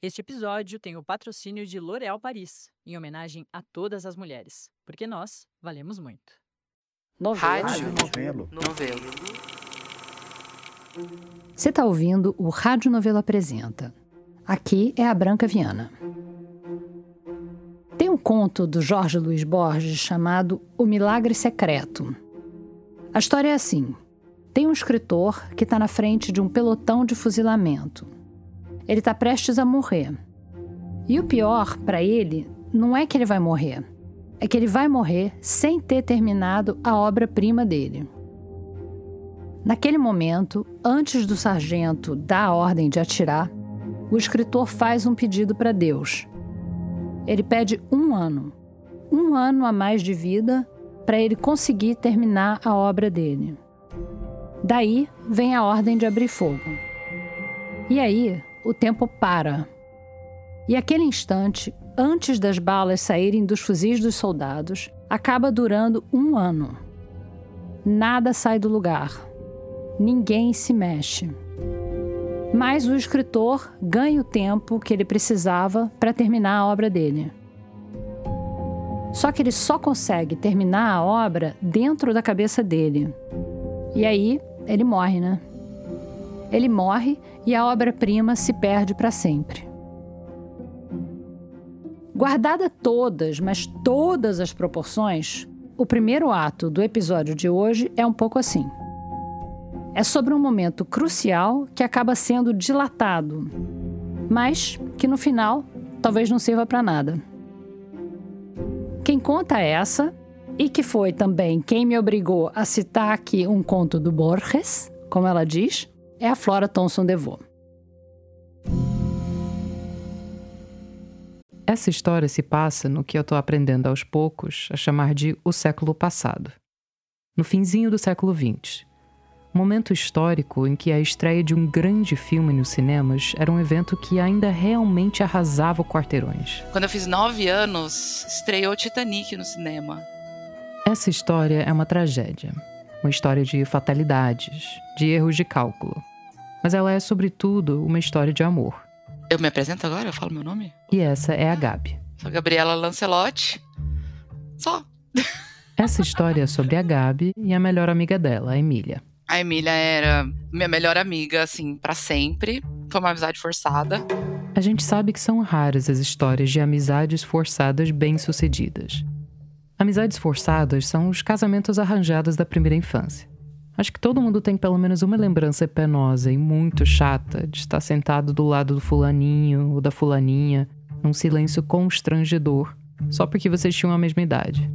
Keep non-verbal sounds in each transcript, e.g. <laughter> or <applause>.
Este episódio tem o patrocínio de L'Oréal Paris, em homenagem a todas as mulheres, porque nós valemos muito. Rádio Novelo. Novelo. Você está ouvindo o Rádio Novelo Apresenta. Aqui é a Branca Viana. Tem um conto do Jorge Luiz Borges chamado O Milagre Secreto. A história é assim: tem um escritor que está na frente de um pelotão de fuzilamento. Ele está prestes a morrer. E o pior para ele não é que ele vai morrer, é que ele vai morrer sem ter terminado a obra-prima dele. Naquele momento, antes do sargento dar a ordem de atirar, o escritor faz um pedido para Deus. Ele pede um ano, um ano a mais de vida para ele conseguir terminar a obra dele. Daí vem a ordem de abrir fogo. E aí o tempo para. E aquele instante, antes das balas saírem dos fuzis dos soldados, acaba durando um ano. Nada sai do lugar. Ninguém se mexe. Mas o escritor ganha o tempo que ele precisava para terminar a obra dele. Só que ele só consegue terminar a obra dentro da cabeça dele. E aí ele morre, né? Ele morre e a obra-prima se perde para sempre. Guardada todas, mas todas as proporções, o primeiro ato do episódio de hoje é um pouco assim. É sobre um momento crucial que acaba sendo dilatado, mas que no final talvez não sirva para nada. Quem conta essa, e que foi também quem me obrigou a citar aqui um conto do Borges, como ela diz, é a Flora Thomson DeVoe. Essa história se passa no que eu estou aprendendo aos poucos a chamar de o século passado. No finzinho do século XX. Momento histórico em que a estreia de um grande filme nos cinemas era um evento que ainda realmente arrasava quarteirões. Quando eu fiz nove anos, estreou Titanic no cinema. Essa história é uma tragédia. Uma história de fatalidades, de erros de cálculo. Mas ela é, sobretudo, uma história de amor. Eu me apresento agora? Eu falo meu nome? E essa é a Gabi. Sou Gabriela Lancelotti. Só. <laughs> Essa história é sobre a Gabi e a melhor amiga dela, a Emília. A Emília era minha melhor amiga, assim, para sempre. Foi uma amizade forçada. A gente sabe que são raras as histórias de amizades forçadas bem-sucedidas. Amizades forçadas são os casamentos arranjados da primeira infância. Acho que todo mundo tem pelo menos uma lembrança penosa e muito chata de estar sentado do lado do fulaninho ou da fulaninha, num silêncio constrangedor, só porque vocês tinham a mesma idade.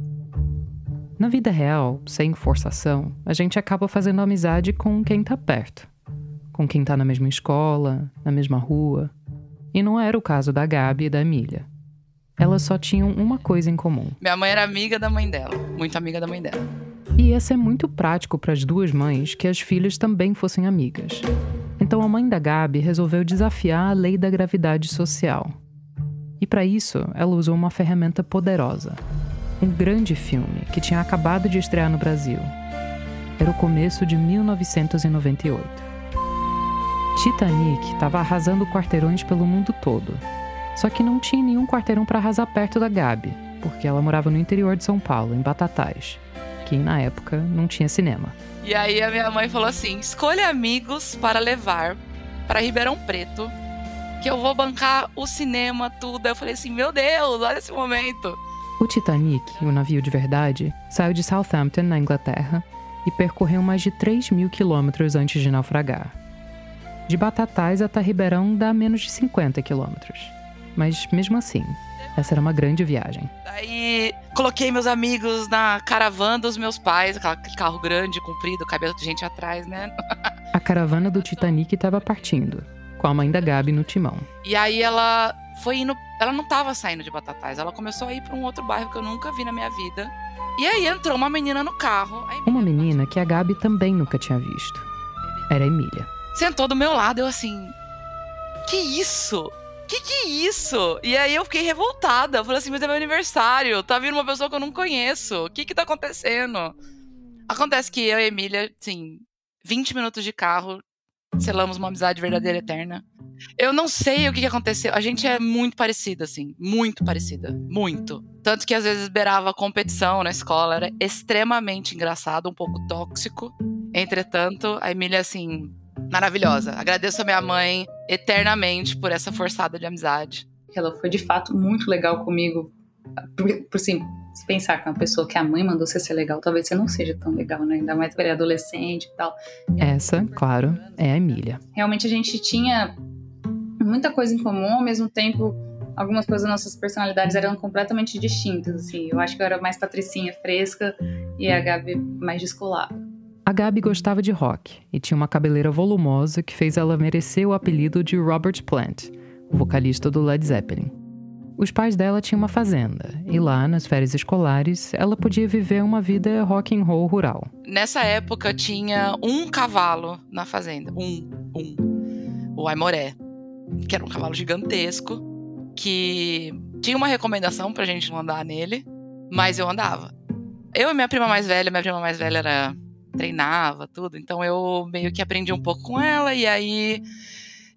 Na vida real, sem forçação, a gente acaba fazendo amizade com quem tá perto, com quem tá na mesma escola, na mesma rua. E não era o caso da Gabi e da Emília. Elas só tinham uma coisa em comum. Minha mãe era amiga da mãe dela, muito amiga da mãe dela. E ia ser muito prático para as duas mães que as filhas também fossem amigas. Então a mãe da Gabi resolveu desafiar a lei da gravidade social. E para isso, ela usou uma ferramenta poderosa. Um grande filme que tinha acabado de estrear no Brasil. Era o começo de 1998. Titanic estava arrasando quarteirões pelo mundo todo. Só que não tinha nenhum quarteirão para arrasar perto da Gabi, porque ela morava no interior de São Paulo, em Batatais que na época não tinha cinema. E aí a minha mãe falou assim: escolha amigos para levar para Ribeirão Preto, que eu vou bancar o cinema, tudo. Eu falei assim: meu Deus, olha esse momento. O Titanic, o navio de verdade, saiu de Southampton, na Inglaterra, e percorreu mais de 3 mil quilômetros antes de naufragar. De Batatais até Ribeirão dá menos de 50 quilômetros. Mas mesmo assim, essa era uma grande viagem. Daí coloquei meus amigos na caravana dos meus pais, aquele carro grande, comprido, cabelo de gente atrás, né? <laughs> A caravana do Titanic estava partindo, com a mãe da Gabi no timão. E aí ela foi indo. Ela não estava saindo de Batatais, ela começou a ir para um outro bairro que eu nunca vi na minha vida. E aí entrou uma menina no carro. Uma menina que a Gabi também nunca tinha visto. Era a Emília. Sentou do meu lado, eu assim. Que isso? Que que é isso? E aí eu fiquei revoltada. Eu falei assim, mas é meu aniversário. Tá vindo uma pessoa que eu não conheço. O que que tá acontecendo? Acontece que eu e a Emília, assim, 20 minutos de carro, selamos uma amizade verdadeira eterna. Eu não sei o que aconteceu. A gente é muito parecida, assim. Muito parecida. Muito. Tanto que às vezes beirava competição na escola. Era extremamente engraçado, um pouco tóxico. Entretanto, a Emília, assim, maravilhosa. Agradeço a minha mãe eternamente por essa forçada de amizade. Ela foi de fato muito legal comigo. Por, por sim, se pensar que uma pessoa que a mãe mandou você ser legal, talvez você não seja tão legal, né? Ainda mais para adolescente e tal. Essa, claro, é a Emília. Realmente a gente tinha muita coisa em comum, ao mesmo tempo algumas coisas das nossas personalidades eram completamente distintas, assim. Eu acho que eu era mais patricinha, fresca, e a Gabi mais descolada. A Gabi gostava de rock e tinha uma cabeleira volumosa que fez ela merecer o apelido de Robert Plant, o vocalista do Led Zeppelin. Os pais dela tinham uma fazenda e lá, nas férias escolares, ela podia viver uma vida rock and roll rural. Nessa época tinha um cavalo na fazenda, um, um, o Aimoré que era um cavalo gigantesco, que tinha uma recomendação pra gente não andar nele, mas eu andava. Eu e minha prima mais velha, minha prima mais velha era treinava tudo, então eu meio que aprendi um pouco com ela e aí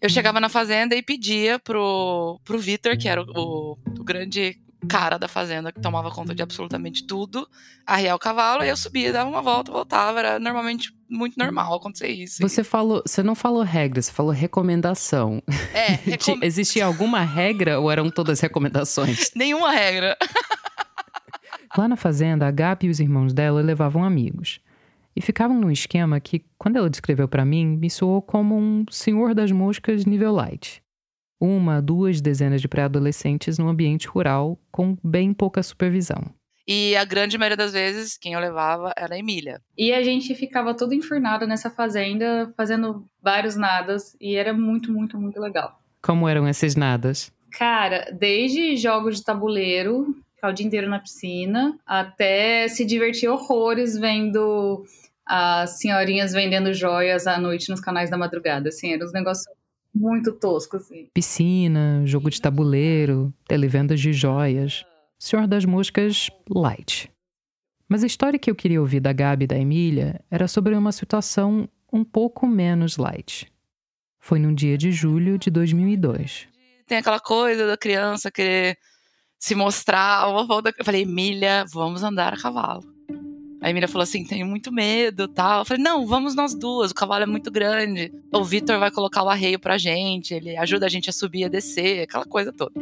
eu chegava na fazenda e pedia pro, pro Vitor, que era o, o, o grande cara da fazenda que tomava conta de absolutamente tudo, arriar o cavalo, e eu subia, dava uma volta, voltava. Era normalmente muito normal acontecer isso. Você falou, você não falou regra, você falou recomendação. É, <laughs> recom... existia alguma regra ou eram todas recomendações? <laughs> Nenhuma regra. Lá na fazenda, a Gabi e os irmãos dela levavam amigos. E ficavam num esquema que, quando ela descreveu para mim, me soou como um senhor das moscas nível light uma, duas dezenas de pré-adolescentes no ambiente rural com bem pouca supervisão. E a grande maioria das vezes, quem eu levava era a Emília. E a gente ficava todo enfurnado nessa fazenda, fazendo vários nadas, e era muito, muito, muito legal. Como eram esses nadas? Cara, desde jogos de tabuleiro, ficar o dia inteiro na piscina, até se divertir horrores vendo as senhorinhas vendendo joias à noite nos canais da madrugada. Assim, eram uns negócios muito tosco, assim. Piscina, jogo de tabuleiro, televendas de joias. Senhor das Moscas light. Mas a história que eu queria ouvir da Gabi e da Emília era sobre uma situação um pouco menos light. Foi num dia de julho de 2002. Tem aquela coisa da criança querer se mostrar. Eu falei, Emília, vamos andar a cavalo. A Emília falou assim: tenho muito medo tal. Eu falei: não, vamos nós duas, o cavalo é muito grande. O Vitor vai colocar o arreio pra gente, ele ajuda a gente a subir e a descer, aquela coisa toda.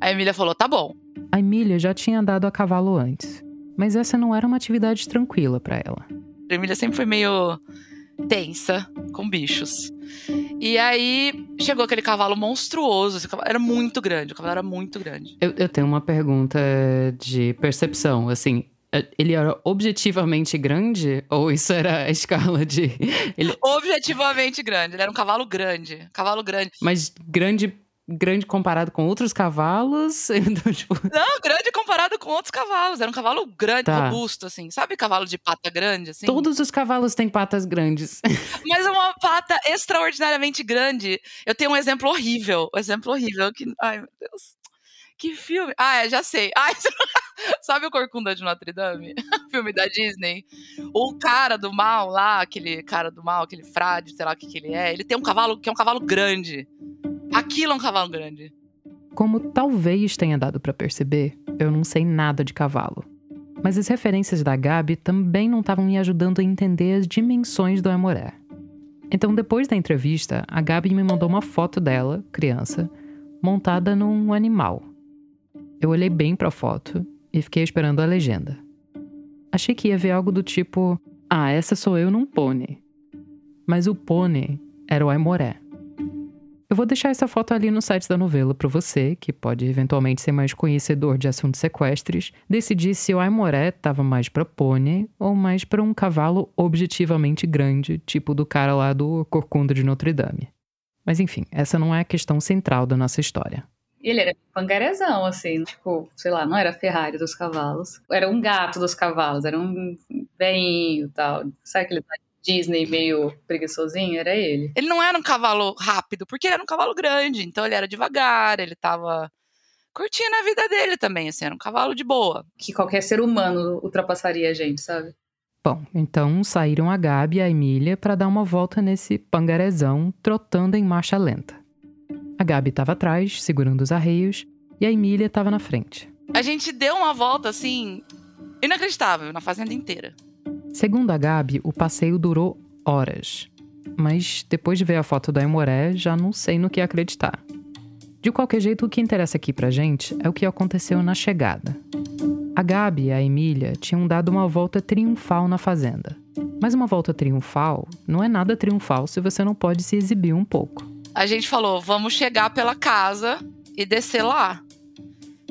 A Emília falou: tá bom. A Emília já tinha andado a cavalo antes, mas essa não era uma atividade tranquila para ela. A Emília sempre foi meio tensa com bichos. E aí chegou aquele cavalo monstruoso. Cavalo era muito grande, o cavalo era muito grande. Eu, eu tenho uma pergunta de percepção. Assim, ele era objetivamente grande? Ou isso era a escala de. <laughs> Ele... Objetivamente grande. Ele era um cavalo grande. Cavalo grande. Mas grande. Grande comparado com outros cavalos? <laughs> Então, tipo... Não, grande comparado com outros cavalos. Era um cavalo grande, tá. robusto, assim. Sabe cavalo de pata grande, assim? Todos os cavalos têm patas grandes. <laughs> Mas uma pata extraordinariamente grande. Eu tenho um exemplo horrível. Um exemplo horrível que. Ai, meu Deus. Que filme? Ah, é, já sei. Ai, <laughs> sabe o Corcunda de Notre Dame? <laughs> filme da Disney. O cara do mal lá, aquele cara do mal, aquele frade, sei lá o que, que ele é, ele tem um cavalo que é um cavalo grande. Aquilo é um cavalo grande. Como talvez tenha dado para perceber, eu não sei nada de cavalo. Mas as referências da Gabi também não estavam me ajudando a entender as dimensões do Amoré. Então, depois da entrevista, a Gabi me mandou uma foto dela, criança, montada num animal, eu olhei bem para a foto e fiquei esperando a legenda. Achei que ia ver algo do tipo: Ah, essa sou eu num pônei. Mas o pônei era o Aimoré. Eu vou deixar essa foto ali no site da novela para você, que pode eventualmente ser mais conhecedor de assuntos sequestres, decidir se o Aimoré estava mais para pônei ou mais para um cavalo objetivamente grande, tipo do cara lá do Corcunda de Notre Dame. Mas enfim, essa não é a questão central da nossa história. Ele era pangarezão, assim, tipo, sei lá, não era Ferrari dos cavalos. Era um gato dos cavalos, era um velhinho e tal. Sabe aquele Disney meio preguiçosinho? Era ele. Ele não era um cavalo rápido, porque ele era um cavalo grande. Então ele era devagar, ele tava curtindo a vida dele também, assim, era um cavalo de boa. Que qualquer ser humano ultrapassaria a gente, sabe? Bom, então saíram a Gabi e a Emília para dar uma volta nesse pangarezão, trotando em marcha lenta. A Gabi estava atrás, segurando os arreios, e a Emília estava na frente. A gente deu uma volta assim, inacreditável, na fazenda inteira. Segundo a Gabi, o passeio durou horas. Mas depois de ver a foto da Emoré, já não sei no que acreditar. De qualquer jeito, o que interessa aqui pra gente é o que aconteceu na chegada. A Gabi e a Emília tinham dado uma volta triunfal na fazenda. Mas uma volta triunfal não é nada triunfal se você não pode se exibir um pouco. A gente falou, vamos chegar pela casa e descer lá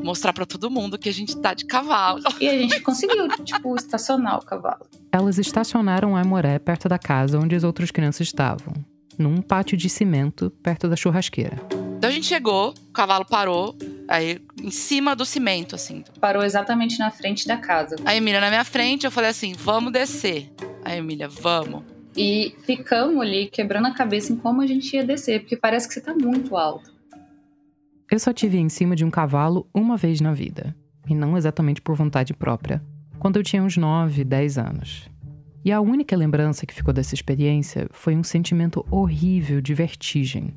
mostrar para todo mundo que a gente tá de cavalo. E a gente conseguiu, tipo, estacionar o cavalo. Elas estacionaram a Amoré perto da casa onde as outras crianças estavam, num pátio de cimento perto da churrasqueira. Então a gente chegou, o cavalo parou, aí em cima do cimento, assim. Parou exatamente na frente da casa. A Emília na minha frente, eu falei assim: vamos descer. A Emília, vamos. E ficamos ali quebrando a cabeça em como a gente ia descer, porque parece que você tá muito alto. Eu só tive em cima de um cavalo uma vez na vida, e não exatamente por vontade própria, quando eu tinha uns 9, 10 anos. E a única lembrança que ficou dessa experiência foi um sentimento horrível de vertigem.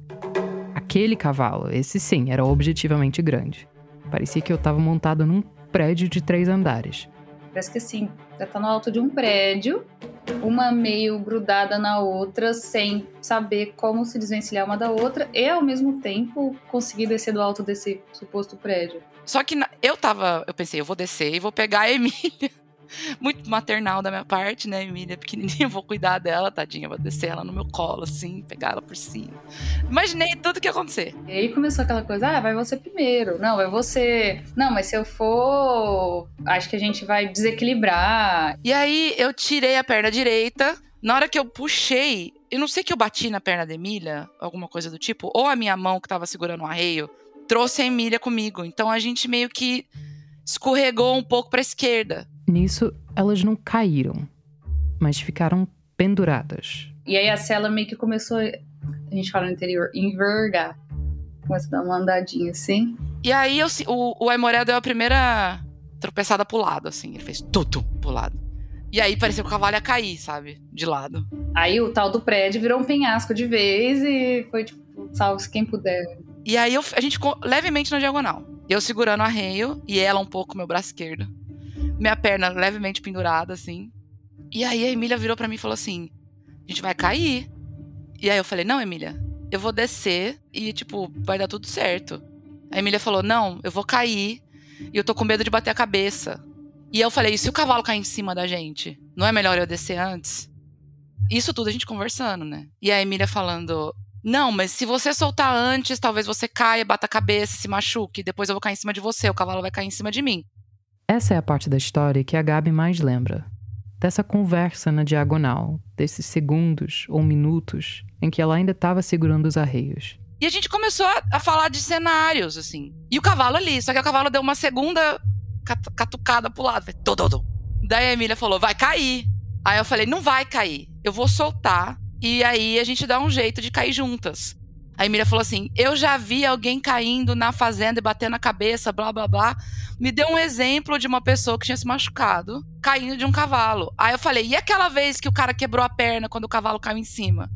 Aquele cavalo, esse sim, era objetivamente grande. Parecia que eu estava montada num prédio de três andares. Parece que assim, você tá no alto de um prédio, uma meio grudada na outra, sem saber como se desvencilhar uma da outra, e ao mesmo tempo conseguir descer do alto desse suposto prédio. Só que eu tava, eu pensei, eu vou descer e vou pegar a Emília muito maternal da minha parte, né? Emília pequenininha, <laughs> vou cuidar dela, tadinha, vou descer ela no meu colo, assim, pegar ela por cima. Imaginei tudo que ia acontecer. E aí começou aquela coisa, ah, vai você primeiro. Não, vai você. Não, mas se eu for, acho que a gente vai desequilibrar. E aí eu tirei a perna direita. Na hora que eu puxei, eu não sei que eu bati na perna da Emília, alguma coisa do tipo, ou a minha mão que tava segurando o arreio, trouxe a Emília comigo. Então a gente meio que escorregou um pouco para a esquerda. Nisso, elas não caíram, mas ficaram penduradas. E aí a cela meio que começou, a gente fala no interior, envergar. Começa a dar uma andadinha assim. E aí eu, o, o Aimoré deu a primeira tropeçada pro lado, assim. Ele fez tudo pro lado. E aí parecia que o cavalo ia cair, sabe? De lado. Aí o tal do prédio virou um penhasco de vez e foi tipo, salve-se quem puder. E aí eu, a gente ficou levemente na diagonal. Eu segurando o arreio e ela um pouco meu braço esquerdo minha perna levemente pendurada, assim. E aí a Emília virou para mim e falou assim: a gente vai cair. E aí eu falei: não, Emília, eu vou descer e, tipo, vai dar tudo certo. A Emília falou: não, eu vou cair e eu tô com medo de bater a cabeça. E eu falei: e se o cavalo cair em cima da gente? Não é melhor eu descer antes? Isso tudo a gente conversando, né? E a Emília falando: não, mas se você soltar antes, talvez você caia, bata a cabeça, se machuque. Depois eu vou cair em cima de você, o cavalo vai cair em cima de mim. Essa é a parte da história que a Gabi mais lembra. Dessa conversa na diagonal, desses segundos ou minutos em que ela ainda estava segurando os arreios. E a gente começou a, a, falar de cenários, assim. E o cavalo ali, só que o cavalo deu uma segunda catucada pro lado. Foi, Daí a Emília falou, vai cair. Aí eu falei, não vai cair. Eu vou soltar e aí a gente dá um jeito de cair juntas. A Emília falou assim: Eu já vi alguém caindo na fazenda e batendo a cabeça, blá blá blá. Me deu um exemplo de uma pessoa que tinha se machucado caindo de um cavalo. Aí eu falei: E aquela vez que o cara quebrou a perna quando o cavalo caiu em cima?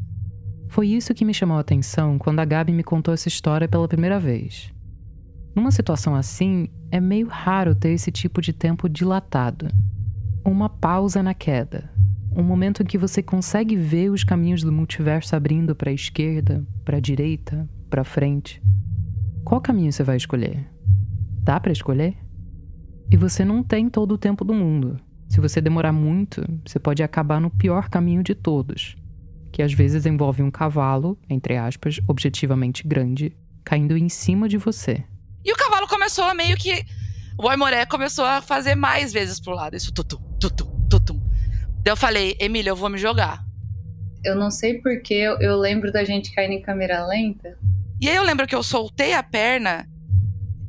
Foi isso que me chamou a atenção quando a Gabi me contou essa história pela primeira vez. Numa situação assim, é meio raro ter esse tipo de tempo dilatado. Uma pausa na queda, um momento em que você consegue ver os caminhos do multiverso abrindo para a esquerda, para a direita, para frente. Qual caminho você vai escolher? Dá para escolher? E você não tem todo o tempo do mundo. Se você demorar muito, você pode acabar no pior caminho de todos, que às vezes envolve um cavalo, entre aspas, objetivamente grande, caindo em cima de você. E o cavalo começou a meio que. O Aimoré começou a fazer mais vezes pro lado. Isso, tutum, tutum, tutum. Daí eu falei, Emília, eu vou me jogar. Eu não sei porque eu, eu lembro da gente caindo em câmera lenta. E aí eu lembro que eu soltei a perna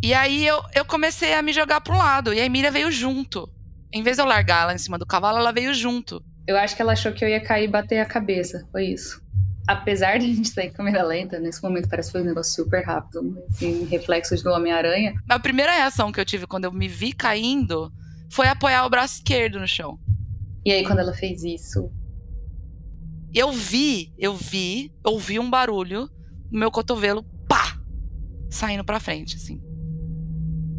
e aí eu, eu comecei a me jogar um lado. E a Emília veio junto. Em vez de eu largar ela em cima do cavalo, ela veio junto. Eu acho que ela achou que eu ia cair e bater a cabeça. Foi isso. Apesar de a gente estar em câmera lenta, nesse momento parece que foi um negócio super rápido. Assim, reflexos do Homem-Aranha. A primeira reação que eu tive quando eu me vi caindo foi apoiar o braço esquerdo no chão. E aí, quando ela fez isso. Eu vi, eu vi, ouvi um barulho no meu cotovelo, pá! Saindo pra frente, assim.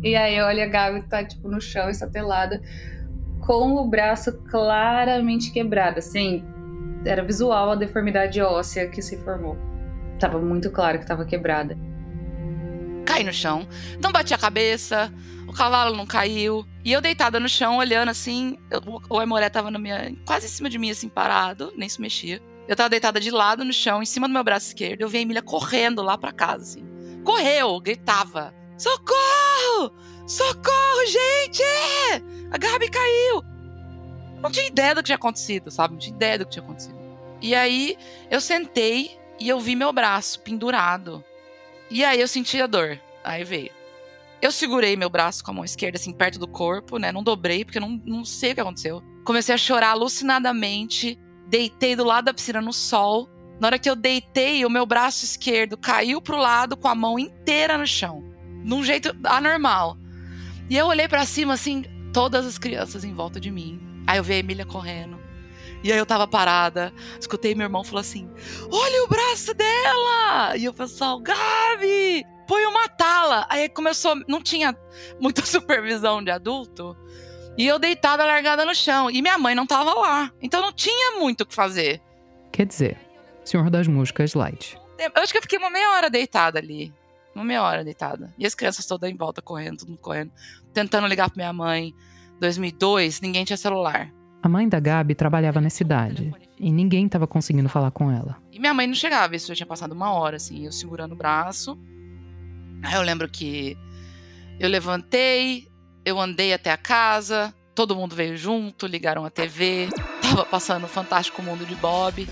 E aí, olha, a Gabi tá, tipo, no chão, estatelada, com o braço claramente quebrado, assim. Era visual a deformidade óssea que se formou. Tava muito claro que tava quebrada. Cai no chão, não bati a cabeça, o cavalo não caiu. E eu deitada no chão, olhando assim, eu, o Aimoré tava minha, quase em cima de mim, assim, parado, nem se mexia. Eu tava deitada de lado no chão, em cima do meu braço esquerdo. Eu vi a Emília correndo lá pra casa, assim. Correu, gritava: Socorro! Socorro, gente! A Gabi caiu! Não tinha ideia do que tinha acontecido, sabe? Não tinha ideia do que tinha acontecido. E aí eu sentei e eu vi meu braço pendurado. E aí eu senti a dor. Aí veio. Eu segurei meu braço com a mão esquerda, assim, perto do corpo, né? Não dobrei, porque eu não, não sei o que aconteceu. Comecei a chorar alucinadamente. Deitei do lado da piscina no sol. Na hora que eu deitei, o meu braço esquerdo caiu pro lado com a mão inteira no chão. Num jeito anormal. E eu olhei para cima, assim, todas as crianças em volta de mim. Aí eu vi a Emília correndo. E aí eu tava parada, escutei meu irmão falar assim: Olha o braço dela! E o pessoal, Gabi! põe uma tala. Aí começou, não tinha muita <laughs> supervisão de adulto. E eu deitada largada no chão. E minha mãe não tava lá. Então não tinha muito o que fazer. Quer dizer, Senhor das Músicas Light. Eu acho que eu fiquei uma meia hora deitada ali. Uma meia hora deitada. E as crianças todas em volta correndo, todo mundo correndo. Tentando ligar pra minha mãe. 2002, ninguém tinha celular. A mãe da Gabi trabalhava na cidade. E ninguém tava conseguindo falar com ela. E minha mãe não chegava. Isso já tinha passado uma hora, assim. Eu segurando o braço. Aí eu lembro que eu levantei, eu andei até a casa, todo mundo veio junto, ligaram a TV, tava passando o Fantástico Mundo de Bob.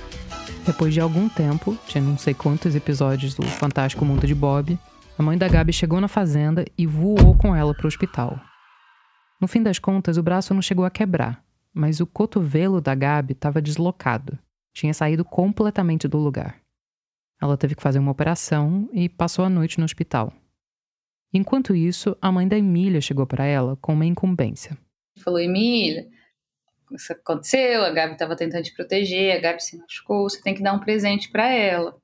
Depois de algum tempo, tinha não sei quantos episódios do Fantástico Mundo de Bob, a mãe da Gabi chegou na fazenda e voou com ela para o hospital. No fim das contas, o braço não chegou a quebrar, mas o cotovelo da Gabi estava deslocado. Tinha saído completamente do lugar. Ela teve que fazer uma operação e passou a noite no hospital. Enquanto isso, a mãe da Emília chegou para ela com uma incumbência. Falou: Emília, isso aconteceu, a Gabi estava tentando te proteger, a Gabi se machucou, você tem que dar um presente para ela.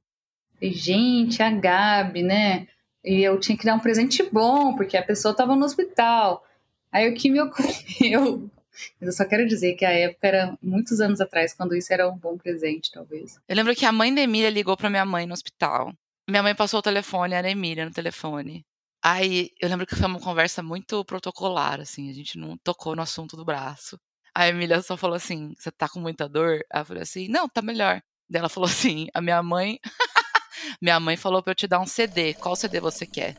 E, gente, a Gabi, né? E eu tinha que dar um presente bom, porque a pessoa estava no hospital. Aí o que me <laughs> ocorreu mas eu só quero dizer que a época era muitos anos atrás, quando isso era um bom presente, talvez. Eu lembro que a mãe da Emília ligou para minha mãe no hospital. Minha mãe passou o telefone, era a Emília no telefone. Aí eu lembro que foi uma conversa muito protocolar, assim, a gente não tocou no assunto do braço. A Emília só falou assim: Você tá com muita dor? Aí eu falei assim: Não, tá melhor. Daí ela falou assim: A minha mãe. <laughs> minha mãe falou pra eu te dar um CD. Qual CD você quer?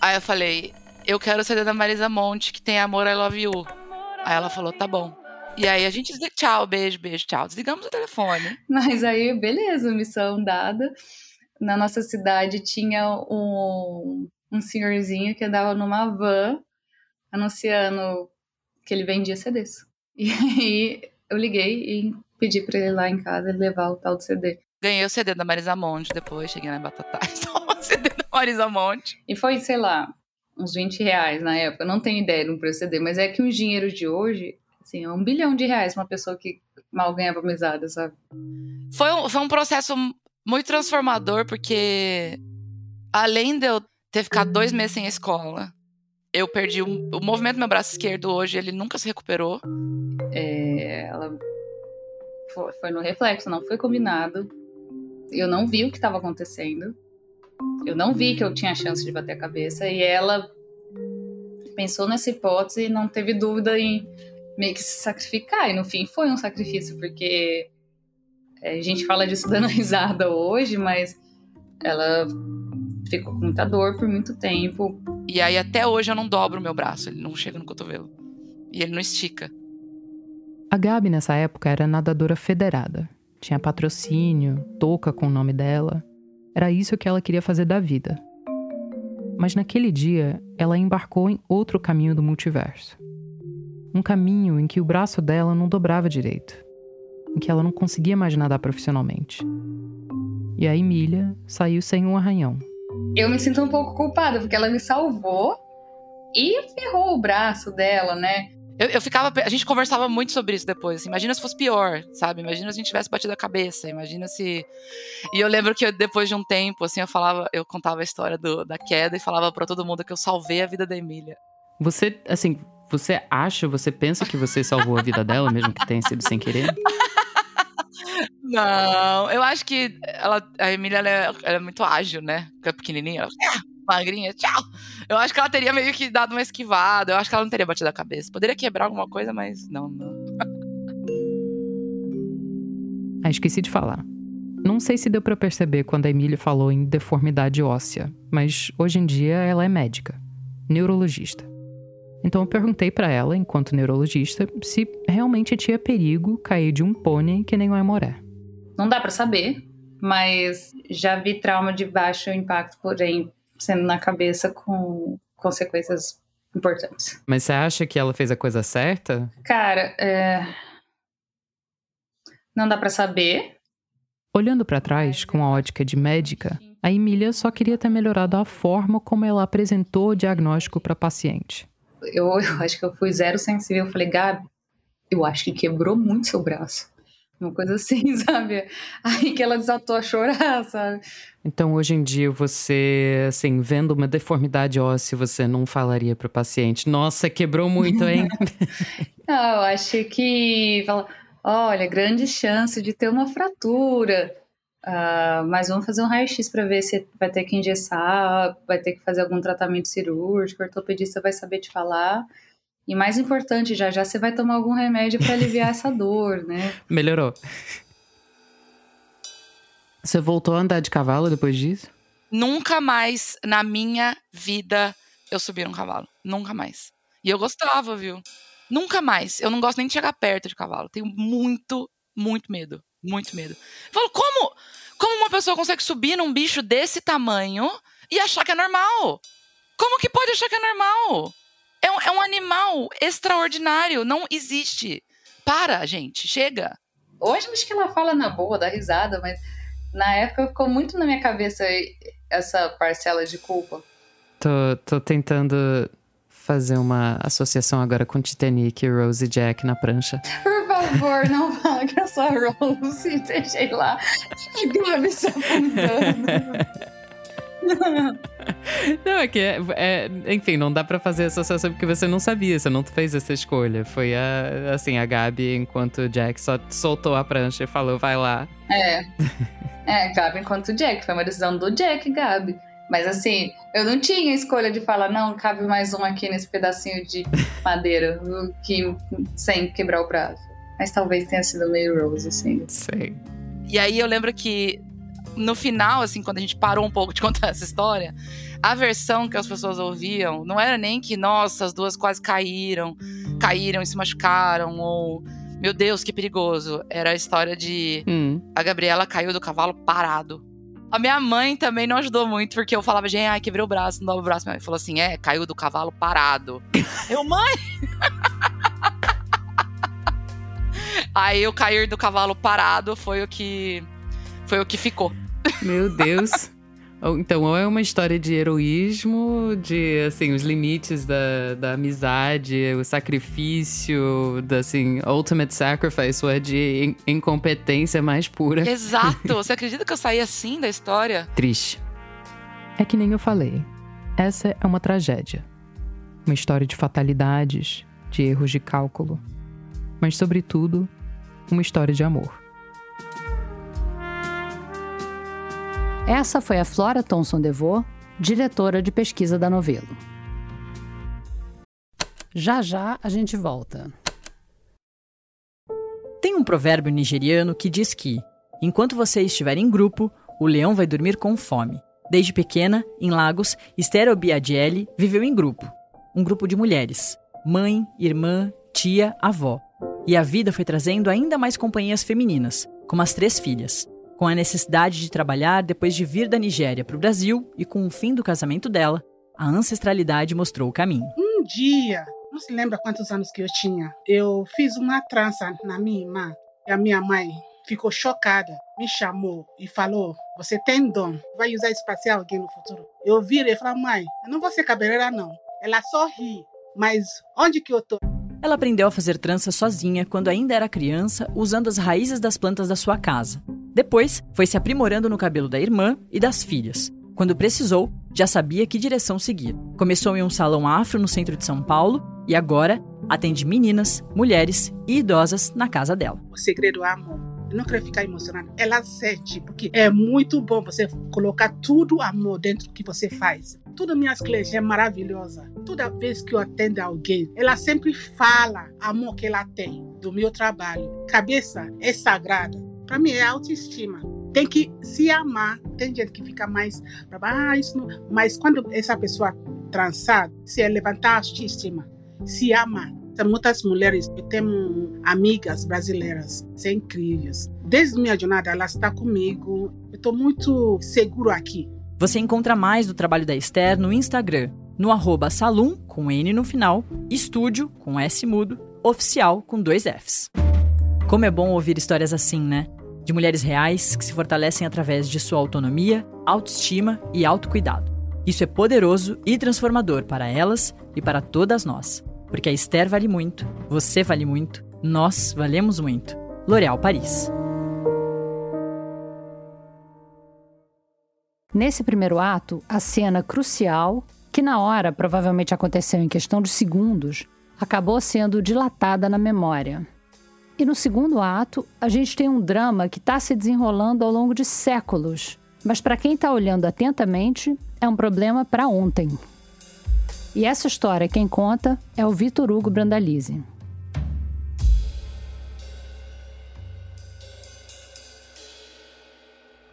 Aí eu falei: Eu quero o CD da Marisa Monte, que tem Amor, I Love You. Aí ela falou, tá bom. E aí a gente disse, tchau, beijo, beijo, tchau. Desligamos o telefone. Mas aí, beleza, missão dada. Na nossa cidade tinha um, um senhorzinho que andava numa van anunciando que ele vendia CDs. E aí eu liguei e pedi pra ele lá em casa levar o tal do CD. Ganhei o CD da Marisa Monte depois, cheguei na Batatais, <laughs> o CD da Marisa Monte. E foi, sei lá, uns 20 reais na época. Não tenho ideia de um preço CD, mas é que os dinheiros de hoje, assim, é um bilhão de reais uma pessoa que mal ganhava mesada, sabe? Foi um, foi um processo muito transformador, porque além de eu ter ficado dois meses sem escola, eu perdi um, o movimento do meu braço esquerdo hoje, ele nunca se recuperou. É, ela foi, foi no reflexo, não foi combinado. Eu não vi o que estava acontecendo. Eu não vi que eu tinha chance de bater a cabeça e ela pensou nessa hipótese e não teve dúvida em meio que se sacrificar. E no fim foi um sacrifício, porque é, a gente fala disso dando <laughs> risada hoje, mas ela ficou com muita dor por muito tempo. E aí até hoje eu não dobro o meu braço, ele não chega no cotovelo. E ele não estica. A Gabi nessa época era nadadora federada. Tinha patrocínio, touca com o nome dela. Era isso que ela queria fazer da vida. Mas naquele dia, ela embarcou em outro caminho do multiverso. Um caminho em que o braço dela não dobrava direito, em que ela não conseguia mais nadar profissionalmente. E a Emília saiu sem um arranhão. Eu me sinto um pouco culpada, porque ela me salvou e ferrou o braço dela, né? Eu, eu, ficava. A gente conversava muito sobre isso depois. Assim, imagina se fosse pior, sabe? Imagina se a gente tivesse batido a cabeça. Imagina se. E eu lembro que eu, depois de um tempo, assim, eu falava, eu contava a história do, da queda e falava para todo mundo que eu salvei a vida da Emília. Você, assim, você acha, você pensa que você salvou a vida dela, mesmo que tenha sido sem querer? <laughs> Não, eu acho que ela, a Emília ela é, ela é muito ágil, né? Porque é pequenininha. Ela, magrinha, tchau. Eu acho que ela teria meio que dado uma esquivada. Eu acho que ela não teria batido a cabeça. Poderia quebrar alguma coisa, mas não, não. ah, esqueci de falar. Não sei se deu para perceber quando a Emília falou em deformidade óssea, mas hoje em dia ela é médica, neurologista. Então eu perguntei para ela, enquanto neurologista, se realmente tinha perigo cair de um pônei que nem o Aimoré. Não dá para saber, mas já vi trauma de baixo impacto, porém sendo na cabeça com consequências importantes. Mas você acha que ela fez a coisa certa? Cara, é... não dá para saber. Olhando para trás, com a ótica de médica, a Emília só queria ter melhorado a forma como ela apresentou o diagnóstico para paciente. Eu, eu acho que eu fui zero sensível. Eu falei, Gabi, eu acho que quebrou muito seu braço. Uma coisa assim, <laughs> sabe? Aí que ela desatou a chorar, sabe? Então, hoje em dia, você, assim, vendo uma deformidade óssea, você não falaria para o paciente: Nossa, quebrou muito, hein? <laughs> não, eu acho que. Olha, grande chance de ter uma fratura. Uh, mas vamos fazer um raio-x para ver se vai ter que engessar, vai ter que fazer algum tratamento cirúrgico, o ortopedista vai saber te falar. E mais importante, já já você vai tomar algum remédio para aliviar essa <laughs> dor, né? Melhorou. Você voltou a andar de cavalo depois disso? Nunca mais na minha vida eu subi um cavalo. Nunca mais. E eu gostava, viu? Nunca mais. Eu não gosto nem de chegar perto de cavalo. Tenho muito, muito medo. Muito medo. Eu falo, como? Como uma pessoa consegue subir num bicho desse tamanho e achar que é normal? Como que pode achar que é normal? É um, é um animal extraordinário. Não existe. Para, gente. Chega. Hoje acho que ela fala na boa, dá risada, mas na época ficou muito na minha cabeça essa parcela de culpa. Tô, tô tentando fazer uma associação agora com Titanic e Rose e Jack na prancha. Por favor, não fala que eu sou a Rose. Deixei lá. Gabi se afundando. <laughs> <laughs> Não, é que é, é, enfim, não dá para fazer associação porque você não sabia, você não fez essa escolha. Foi a, assim, a Gabi, enquanto o Jack só soltou a prancha e falou, vai lá. É. É, Gabi enquanto Jack, foi uma decisão do Jack, Gabi. Mas assim, eu não tinha escolha de falar, não, cabe mais um aqui nesse pedacinho de madeira, que, sem quebrar o braço. Mas talvez tenha sido meio Rose, assim. Sei. E aí eu lembro que no final, assim, quando a gente parou um pouco de <laughs> contar essa história, a versão que as pessoas ouviam não era nem que, nossa, as duas quase caíram, caíram e se machucaram, ou meu Deus, que perigoso. Era a história de hum. a Gabriela caiu do cavalo parado. A minha mãe também não ajudou muito, porque eu falava, gente, ai, quebrei o braço, não dava o braço. Minha mãe falou assim: é, caiu do cavalo parado. <laughs> eu, mãe! Aí o cair do cavalo parado foi o que foi o que ficou. Meu Deus. Então, ou é uma história de heroísmo, de, assim, os limites da, da amizade, o sacrifício, da, assim, ultimate sacrifice, ou é de incompetência mais pura. Exato! <laughs> Você acredita que eu saí assim da história? Triste. É que nem eu falei. Essa é uma tragédia. Uma história de fatalidades, de erros de cálculo. Mas, sobretudo, uma história de amor. Essa foi a Flora Thomson DeVoe, diretora de pesquisa da Novelo. Já já a gente volta. Tem um provérbio nigeriano que diz que, enquanto você estiver em grupo, o leão vai dormir com fome. Desde pequena, em Lagos, Esther Obiadiele viveu em grupo. Um grupo de mulheres. Mãe, irmã, tia, avó. E a vida foi trazendo ainda mais companhias femininas, como as três filhas. Com a necessidade de trabalhar depois de vir da Nigéria para o Brasil e com o fim do casamento dela, a ancestralidade mostrou o caminho. Um dia, não se lembra quantos anos que eu tinha, eu fiz uma trança na minha irmã e a minha mãe ficou chocada, me chamou e falou: Você tem dom, vai usar isso para ser alguém no futuro. Eu virei e falei: Mãe, eu não vou ser cabeleireira, não. Ela só ri, mas onde que eu tô? Ela aprendeu a fazer trança sozinha quando ainda era criança, usando as raízes das plantas da sua casa. Depois, foi se aprimorando no cabelo da irmã e das filhas. Quando precisou, já sabia que direção seguir. Começou em um salão afro no centro de São Paulo e agora atende meninas, mulheres e idosas na casa dela. O segredo é amor. Eu não quero ficar emocionada. Ela sente, porque é muito bom você colocar tudo amor dentro do que você faz. Todas minhas clientes é maravilhosa. Toda vez que eu atendo alguém, ela sempre fala amor que ela tem do meu trabalho. Cabeça é sagrada. Para mim é autoestima. Tem que se amar. Tem gente que fica mais isso não. Mas quando essa pessoa transar, se é levantar a autoestima, se ama. Muitas mulheres, eu tenho amigas brasileiras, são incríveis. Desde minha jornada, ela está comigo. Eu estou muito seguro aqui. Você encontra mais do trabalho da Esther no Instagram, no arroba salum, com N no final, estúdio, com S mudo, oficial, com dois Fs. Como é bom ouvir histórias assim, né? De mulheres reais que se fortalecem através de sua autonomia, autoestima e autocuidado. Isso é poderoso e transformador para elas e para todas nós. Porque a Esther vale muito, você vale muito, nós valemos muito. L'Oréal Paris. Nesse primeiro ato, a cena crucial, que na hora provavelmente aconteceu em questão de segundos, acabou sendo dilatada na memória. E no segundo ato, a gente tem um drama que está se desenrolando ao longo de séculos, mas para quem está olhando atentamente, é um problema para ontem. E essa história quem conta é o Vitor Hugo Brandalize.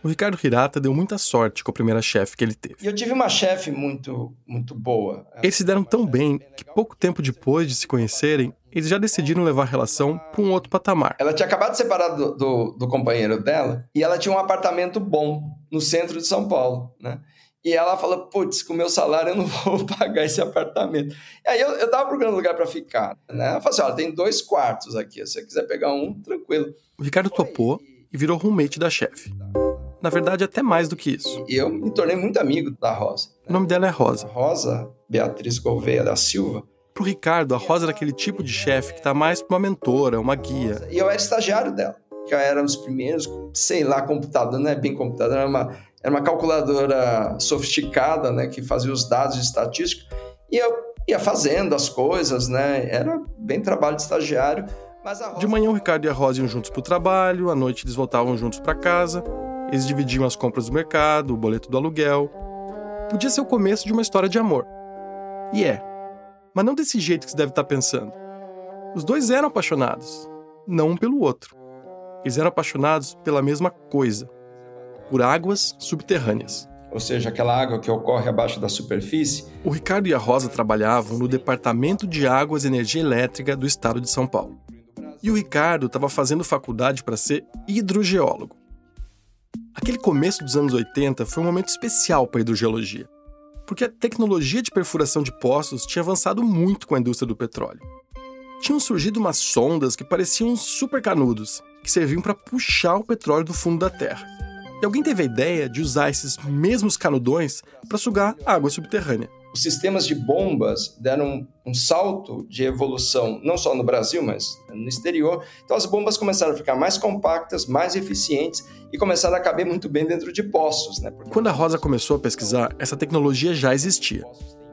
O Ricardo Hirata deu muita sorte com a primeira chefe que ele teve. E eu tive uma chefe muito, muito boa. Eles se deram tão bem que pouco tempo depois de se conhecerem, eles já decidiram levar a relação para um outro patamar. Ela tinha acabado de separar do, do, do, companheiro dela e ela tinha um apartamento bom no centro de São Paulo, né? E ela falou, putz, com o meu salário eu não <laughs> vou pagar esse apartamento. E aí eu, eu tava procurando lugar para ficar, né? Ela falou assim, olha, tem dois quartos aqui, se você quiser pegar um, tranquilo. O Ricardo topou e virou roommate da chefe. Na verdade, até mais do que isso. E eu me tornei muito amigo da Rosa. O nome dela é Rosa. Rosa Beatriz Gouveia da Silva. Pro Ricardo, a Rosa era aquele tipo de chefe que tá mais pra uma mentora, uma guia. E eu era estagiário dela. Que eu era um dos primeiros, sei lá, computador, não é bem computador, era uma era uma calculadora sofisticada, né, que fazia os dados de estatística, e eu ia fazendo as coisas, né, era bem trabalho de estagiário. Rosa... De manhã o Ricardo e a Rosa iam juntos para o trabalho, à noite eles voltavam juntos para casa, eles dividiam as compras do mercado, o boleto do aluguel. Podia ser o começo de uma história de amor. E é. Mas não desse jeito que você deve estar pensando. Os dois eram apaixonados, não um pelo outro. Eles eram apaixonados pela mesma coisa, por águas subterrâneas. Ou seja, aquela água que ocorre abaixo da superfície. O Ricardo e a Rosa trabalhavam no Departamento de Águas e Energia Elétrica do estado de São Paulo. E o Ricardo estava fazendo faculdade para ser hidrogeólogo. Aquele começo dos anos 80 foi um momento especial para a hidrogeologia, porque a tecnologia de perfuração de poços tinha avançado muito com a indústria do petróleo. Tinham surgido umas sondas que pareciam super canudos, que serviam para puxar o petróleo do fundo da terra. E alguém teve a ideia de usar esses mesmos canudões para sugar água subterrânea. Os sistemas de bombas deram um, um, salto de evolução, não só no Brasil, mas no exterior. Então as bombas começaram a ficar mais compactas, mais eficientes e começaram a caber muito bem dentro de poços. Né? Quando a Rosa começou a pesquisar, essa tecnologia já existia.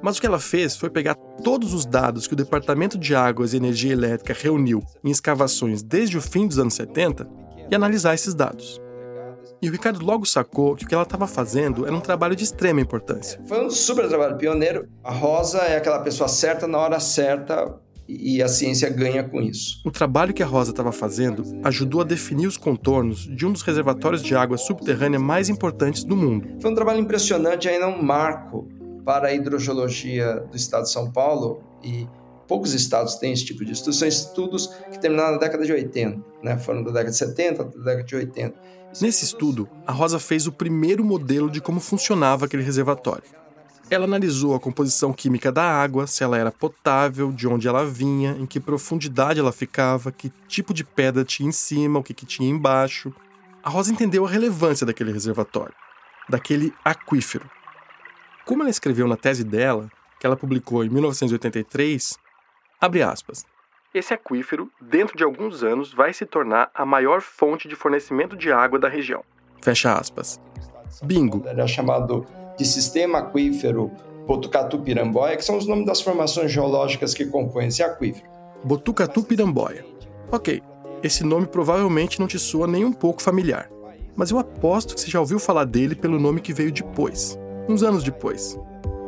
Mas o que ela fez foi pegar todos os dados que o Departamento de Águas e Energia Elétrica reuniu em escavações desde o fim dos anos 70 e analisar esses dados. E o Ricardo logo sacou que o que ela estava fazendo era um trabalho de extrema importância. Foi um super trabalho pioneiro. A Rosa é aquela pessoa certa na hora certa e a ciência ganha com isso. O trabalho que a Rosa estava fazendo ajudou a definir os contornos de um dos reservatórios de água subterrânea mais importantes do mundo. Foi um trabalho impressionante, ainda um marco para a hidrogeologia do estado de São Paulo e poucos estados têm esse tipo de estudos. São estudos que terminaram na década de 80, né? foram da década de 70 da década de 80 Nesse estudo, a Rosa fez o primeiro modelo de como funcionava aquele reservatório. Ela analisou a composição química da água, se ela era potável, de onde ela vinha, em que profundidade ela ficava, que tipo de pedra tinha em cima, o que, que tinha embaixo. A Rosa entendeu a relevância daquele reservatório, daquele aquífero. Como ela escreveu na tese dela, que ela publicou em 1983, abre aspas, Esse aquífero, dentro de alguns anos, vai se tornar a maior fonte de fornecimento de água da região. Fecha aspas. Bingo. Era chamado de Sistema Aquífero Botucatu-Piramboia, que são os nomes das formações geológicas que compõem esse aquífero. Botucatu-Piramboia. Ok, esse nome provavelmente não te soa nem um pouco familiar, mas eu aposto que você já ouviu falar dele pelo nome que veio depois, uns anos depois,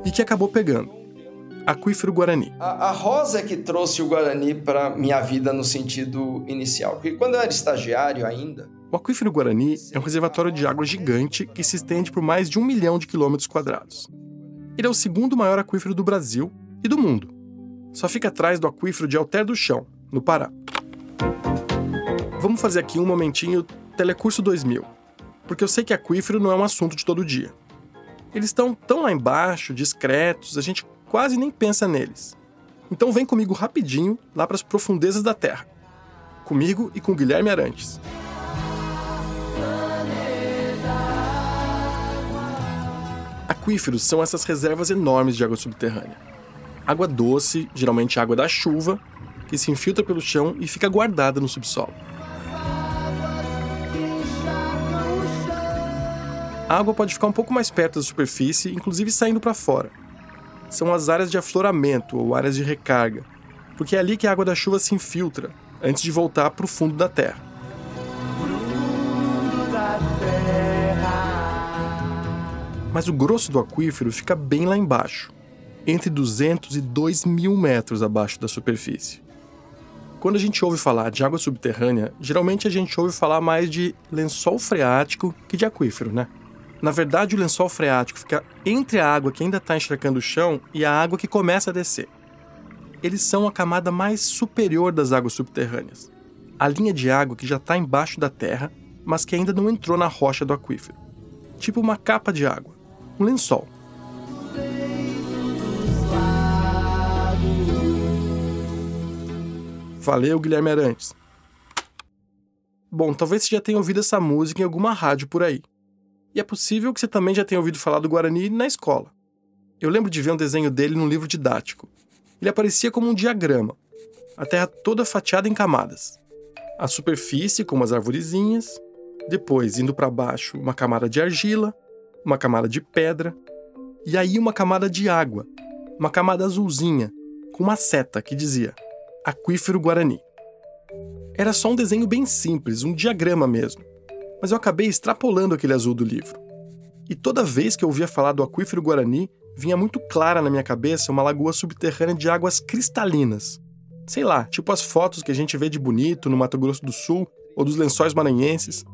e que acabou pegando. Aquífero Guarani. A, a Rosa é que trouxe o Guarani para minha vida no sentido inicial, porque quando eu era estagiário ainda, o aquífero Guarani é um reservatório de água gigante que se estende por mais de um milhão de quilômetros quadrados. Ele é o segundo maior aquífero do Brasil e do mundo. Só fica atrás do aquífero de Alter do Chão, no Pará. Vamos fazer aqui um momentinho Telecurso 2000, porque eu sei que aquífero não é um assunto de todo dia. Eles estão tão lá embaixo, discretos, a gente quase nem pensa neles. Então vem comigo rapidinho lá para as profundezas da Terra. Comigo e com Guilherme Arantes. Aquíferos são essas reservas enormes de água subterrânea. Água doce, geralmente água da chuva, que se infiltra pelo chão e fica guardada no subsolo. A água pode ficar um pouco mais perto da superfície, inclusive saindo para fora. São as áreas de afloramento ou áreas de recarga, porque é ali que a água da chuva se infiltra antes de voltar para o fundo da terra. Mas o grosso do aquífero fica bem lá embaixo, entre 200 e 2 mil metros abaixo da superfície. Quando a gente ouve falar de água subterrânea, geralmente a gente ouve falar mais de lençol freático que de aquífero, né? Na verdade, o lençol freático fica entre a água que ainda está encharcando o chão e a água que começa a descer. Eles são a camada mais superior das águas subterrâneas. A linha de água que já está embaixo da terra, mas que ainda não entrou na rocha do aquífero. Tipo uma capa de água um lençol. Valeu, Guilherme Arantes. Bom, talvez você já tenha ouvido essa música em alguma rádio por aí. E é possível que você também já tenha ouvido falar do Guarani na escola. Eu lembro de ver um desenho dele num livro didático. Ele aparecia como um diagrama, a terra toda fatiada em camadas. A superfície, com umas arvorezinhas, depois, indo para baixo, uma camada de argila, uma camada de pedra e aí uma camada de água, uma camada azulzinha, com uma seta que dizia Aquífero Guarani. Era só um desenho bem simples, um diagrama mesmo, mas eu acabei extrapolando aquele azul do livro. E toda vez que eu ouvia falar do Aquífero Guarani, vinha muito clara na minha cabeça uma lagoa subterrânea de águas cristalinas. Sei lá, tipo as fotos que a gente vê de bonito no Mato Grosso do Sul ou dos lençóis maranhenses.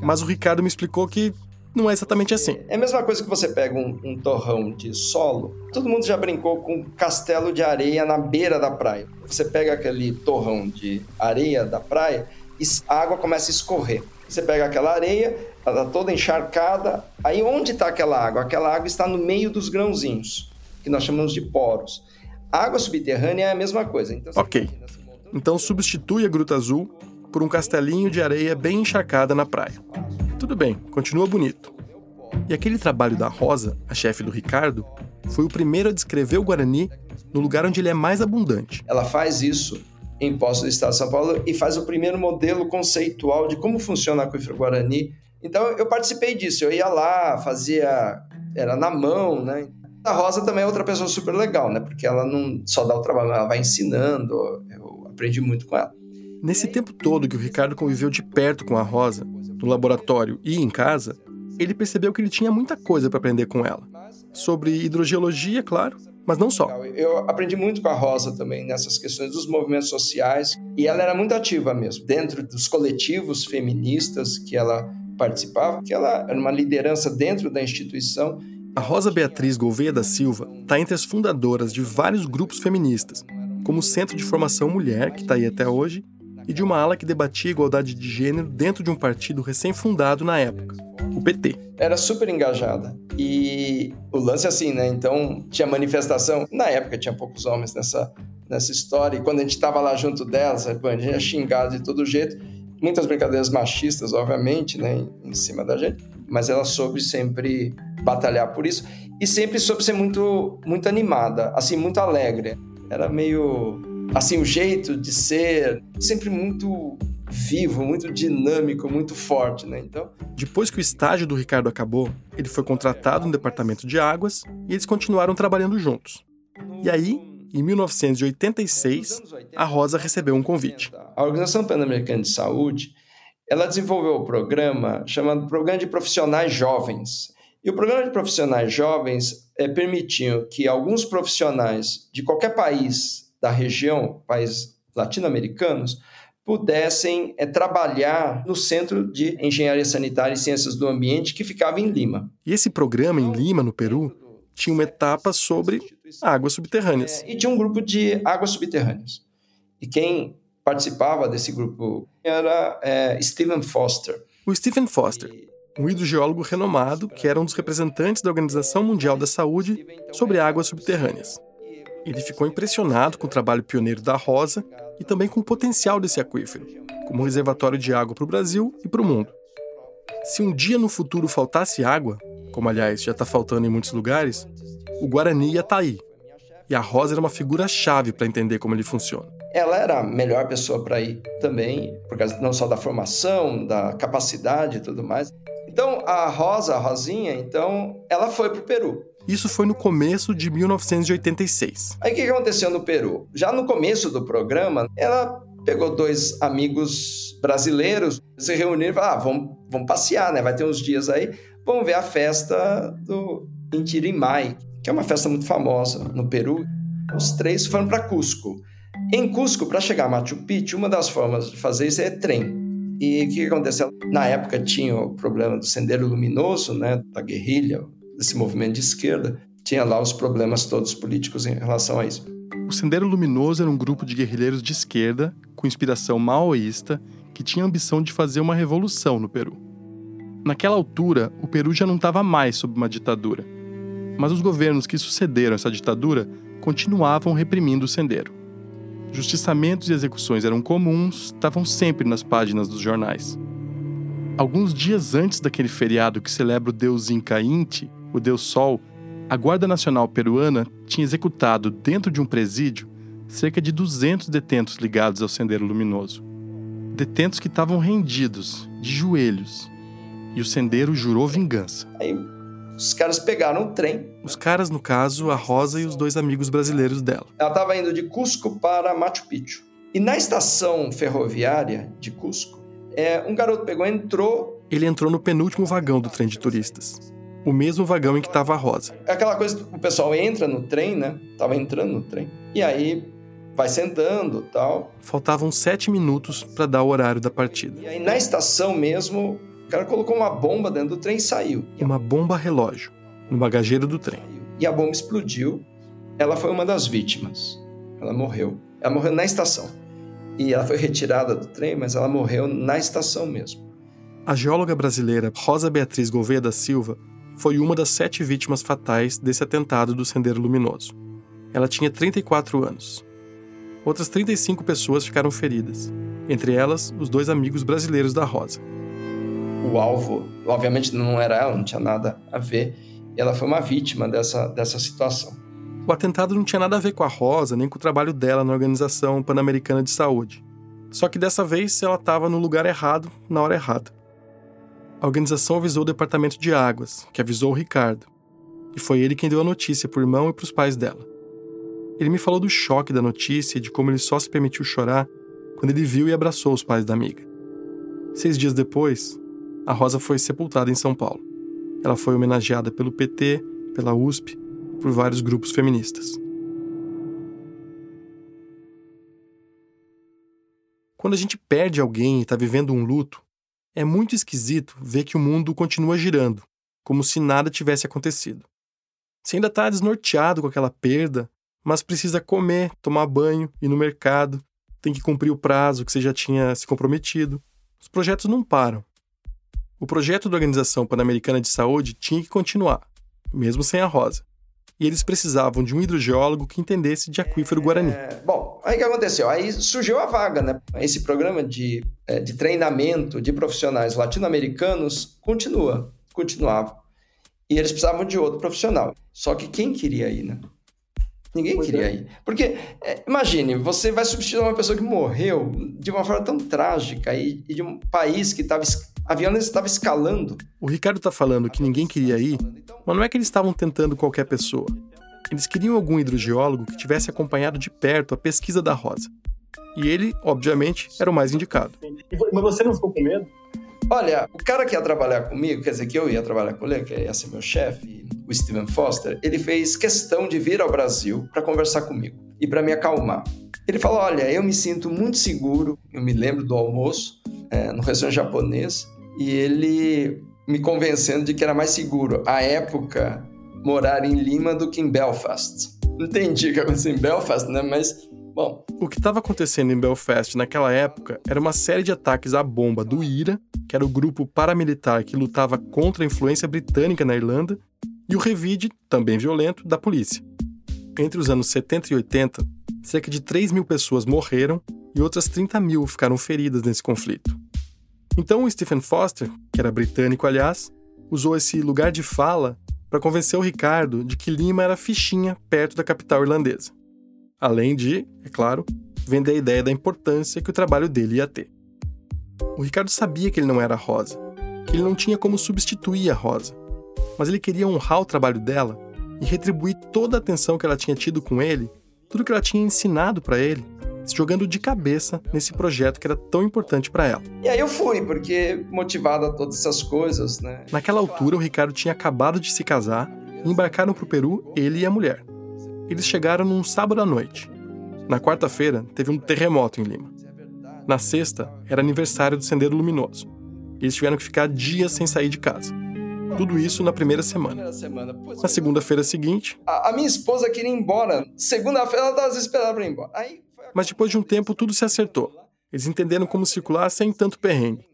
Mas o Ricardo me explicou que não é exatamente assim. É a mesma coisa que você pega um, um, torrão de solo. Todo mundo já brincou com um castelo de areia na beira da praia. Você pega aquele torrão de areia da praia e a água começa a escorrer. Você pega aquela areia, ela tá toda encharcada. Aí onde está aquela água? Aquela água está no meio dos grãozinhos, que nós chamamos de poros. A água subterrânea é a mesma coisa. Então, ok. Então substitui a Gruta Azul por um castelinho de areia bem encharcada na praia. Tudo bem, continua bonito. E aquele trabalho da Rosa, a chefe do Ricardo, foi o primeiro a descrever o Guarani no lugar onde ele é mais abundante. Ela faz isso em Poços do Estado de São Paulo e faz o primeiro modelo conceitual de como funciona o aquífero Guarani. Então eu participei disso, eu ia lá, fazia, era na mão, né? A Rosa também é outra pessoa super legal, né? Porque ela não só dá o trabalho, ela vai ensinando, eu aprendi muito com ela. Nesse tempo todo que o Ricardo conviveu de perto com a Rosa, no laboratório e em casa, ele percebeu que ele tinha muita coisa para aprender com ela. Sobre hidrogeologia, claro, mas não só. Eu aprendi muito com a Rosa também nessas questões dos movimentos sociais e ela era muito ativa mesmo dentro dos coletivos feministas que ela participava, que ela era uma liderança dentro da instituição. A Rosa Beatriz Gouveia da Silva está entre as fundadoras de vários grupos feministas, como o Centro de Formação Mulher, que está aí até hoje, e de uma ala que debatia igualdade de gênero dentro de um partido recém-fundado na época, o PT. Era super engajada. E o lance é assim, né? Então, tinha manifestação. Na época, tinha poucos homens nessa, nessa história. E quando a gente estava lá junto delas, a gente ia xingado de todo jeito. Muitas brincadeiras machistas, obviamente, né? Em cima da gente. Mas ela soube sempre batalhar por isso. E sempre soube ser muito, muito animada, assim, muito alegre. Era meio assim, o jeito de ser sempre muito vivo, muito dinâmico, muito forte, né? Então, depois que o estágio do Ricardo acabou, ele foi contratado no departamento de águas e eles continuaram trabalhando juntos. E aí, em 1986, a Rosa recebeu um convite. A Organização Pan-Americana de Saúde, ela desenvolveu o um programa chamado Programa de Profissionais Jovens. E o programa de profissionais jovens é, permitiu que alguns profissionais de qualquer país da região, países latino-americanos, pudessem é, trabalhar no Centro de Engenharia Sanitária e Ciências do Ambiente, que ficava em Lima. E esse programa em Lima, no Peru, tinha uma etapa sobre águas subterrâneas. É, e tinha um grupo de águas subterrâneas. E quem participava desse grupo era é, Stephen Foster. O Stephen Foster, um hidrogeólogo renomado que era um dos representantes da Organização Mundial da Saúde sobre águas subterrâneas. Ele ficou impressionado com o trabalho pioneiro da Rosa e também com o potencial desse aquífero, como reservatório de água para o Brasil e para o mundo. Se um dia no futuro faltasse água, como aliás já está faltando em muitos lugares, o Guarani ia estar tá aí. E a Rosa era uma figura-chave para entender como ele funciona. Ela era a melhor pessoa para ir também, por causa não só da formação, da capacidade e tudo mais. Então, a Rosa, a Rosinha, então, ela foi para o Peru. Isso foi no começo de 1986. Aí o que aconteceu no Peru? Já no começo do programa, ela pegou dois amigos brasileiros, se reuniram e falaram: ah, vamos, vamos passear, né? Vai ter uns dias aí, vamos ver a festa do Intirimai, que é uma festa muito famosa no Peru. Os três foram para Cusco. Em Cusco, para chegar a Machu Picchu, uma das formas de fazer isso é trem. E o que aconteceu? Na época tinha o problema do Sendeiro Luminoso, né, da guerrilha, desse movimento de esquerda, tinha lá os problemas todos políticos em relação a isso. O Sendeiro Luminoso era um grupo de guerrilheiros de esquerda, com inspiração maoísta, que tinha a ambição de fazer uma revolução no Peru. Naquela altura, o Peru já não estava mais sob uma ditadura, mas os governos que sucederam essa ditadura continuavam reprimindo o sendero. Justiçamentos e execuções eram comuns, estavam sempre nas páginas dos jornais. Alguns dias antes daquele feriado que celebra o deus Inca Inti, o Deus Sol, a Guarda Nacional Peruana tinha executado dentro de um presídio cerca de 200 detentos ligados ao Sendeiro Luminoso. Detentos que estavam rendidos, de joelhos. E o Sendeiro jurou vingança. Aí os caras pegaram o trem. Os caras, no caso, a Rosa e os dois amigos brasileiros dela. Ela estava indo de Cusco para Machu Picchu. E na estação ferroviária de Cusco, é, um garoto pegou, entrou. Ele entrou no penúltimo vagão do trem de turistas o mesmo vagão em que estava a Rosa. É aquela coisa, o pessoal entra no trem, né? Tava entrando no trem. E aí vai sentando tal. Faltavam sete minutos para dar o horário da partida. E aí na estação mesmo, o cara colocou uma bomba dentro do trem e saiu. Uma bomba relógio no bagageiro do trem. E a bomba explodiu. Ela foi uma das vítimas. Ela morreu. Ela morreu na estação. E ela foi retirada do trem, mas ela morreu na estação mesmo. A geóloga brasileira Rosa Beatriz Gouveia da Silva foi uma das sete vítimas fatais desse atentado do Sendeiro Luminoso. Ela tinha 34 anos. Outras 35 pessoas ficaram feridas, entre elas os dois amigos brasileiros da Rosa. O alvo, obviamente, não era ela, não tinha nada a ver, e ela foi uma vítima dessa, dessa situação. O atentado não tinha nada a ver com a Rosa, nem com o trabalho dela na Organização Pan-Americana de Saúde. Só que dessa vez ela estava no lugar errado, na hora errada a organização avisou o departamento de águas, que avisou o Ricardo. E foi ele quem deu a notícia para o irmão e para os pais dela. Ele me falou do choque da notícia e de como ele só se permitiu chorar quando ele viu e abraçou os pais da amiga. Seis dias depois, a Rosa foi sepultada em São Paulo. Ela foi homenageada pelo PT, pela USP, por vários grupos feministas. Quando a gente perde alguém e está vivendo um luto, é muito esquisito ver que o mundo continua girando, como se nada tivesse acontecido. Você ainda está desnorteado com aquela perda, mas precisa comer, tomar banho, ir no mercado, tem que cumprir o prazo que você já tinha se comprometido. Os projetos não param. O projeto da Organização Pan-Americana de Saúde tinha que continuar, mesmo sem a Rosa e eles precisavam de um hidrogeólogo que entendesse de aquífero é, guarani. bom, aí o que aconteceu? Aí surgiu a vaga, né? Esse programa de, é, de treinamento de profissionais latino-americanos continua, continuava. E eles precisavam de outro profissional. Só que quem queria ir, né? Ninguém Pois queria é. ir. Porque, é, imagine, você vai substituir uma pessoa que morreu de uma forma tão trágica e, e de um país que estava. Avião estava escalando. O Ricardo tá falando que ninguém queria ir, mas não é que eles estavam tentando qualquer pessoa. Eles queriam algum hidrogeólogo que tivesse acompanhado de perto a pesquisa da Rosa. E ele, obviamente, era o mais indicado. Mas você não ficou com medo? Olha, o cara que ia trabalhar comigo, quer dizer, que eu ia trabalhar com ele, que ia ser meu chefe, o Steven Foster, ele fez questão de vir ao Brasil para conversar comigo e para me acalmar. Ele falou: Olha, eu me sinto muito seguro. Eu me lembro do almoço é, no restaurante japonês e ele me convencendo de que era mais seguro, à época, morar em Lima do que em Belfast. Entendi o que aconteceu em Belfast, né? Mas, bom, O que estava acontecendo em Belfast naquela época era uma série de ataques à bomba do IRA, que era o grupo paramilitar que lutava contra a influência britânica na Irlanda, e o revide, também violento, da polícia. Entre os anos 70 e 80, cerca de 3 mil pessoas morreram e outras 30 mil ficaram feridas nesse conflito. Então o Stephen Foster, que era britânico aliás, usou esse lugar de fala para convencer o Ricardo de que Lima era fichinha perto da capital irlandesa. Além de, é claro, vender a ideia da importância que o trabalho dele ia ter. O Ricardo sabia que ele não era a Rosa, que ele não tinha como substituir a Rosa, mas ele queria honrar o trabalho dela e retribuir toda a atenção que ela tinha tido com ele, tudo que ela tinha ensinado para ele, se jogando de cabeça nesse projeto que era tão importante para ela. e aí eu fui, porque motivado a todas essas coisas, né? Naquela altura, o Ricardo tinha acabado de se casar e embarcaram para o Peru ele e a mulher. Eles chegaram num sábado à noite. Na quarta-feira, teve um terremoto em Lima. Na sexta, era aniversário do Sendeiro Luminoso. Eles tiveram que ficar dias sem sair de casa. Tudo isso na primeira semana. Na segunda-feira seguinte, A, minha esposa queria ir embora. Segunda-feira ela estava desesperada para ir embora. Mas depois de um tempo tudo se acertou. Eles entenderam como circular sem tanto perrengue.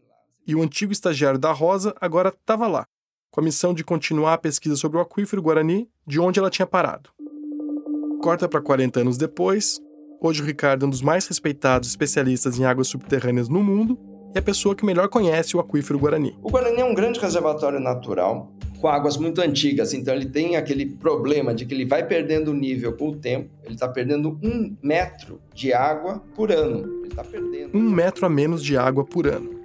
E o antigo estagiário da Rosa agora estava lá, com a missão de continuar a pesquisa sobre o aquífero Guarani, de onde ela tinha parado. Corta para 40 anos depois, hoje o Ricardo é um dos mais respeitados especialistas em águas subterrâneas no mundo e é a pessoa que melhor conhece o aquífero Guarani. O Guarani é um grande reservatório natural com águas muito antigas, então ele tem aquele problema de que ele vai perdendo o nível com o tempo. Ele está perdendo um metro de água por ano. Ele está perdendo. um metro a menos de água por ano.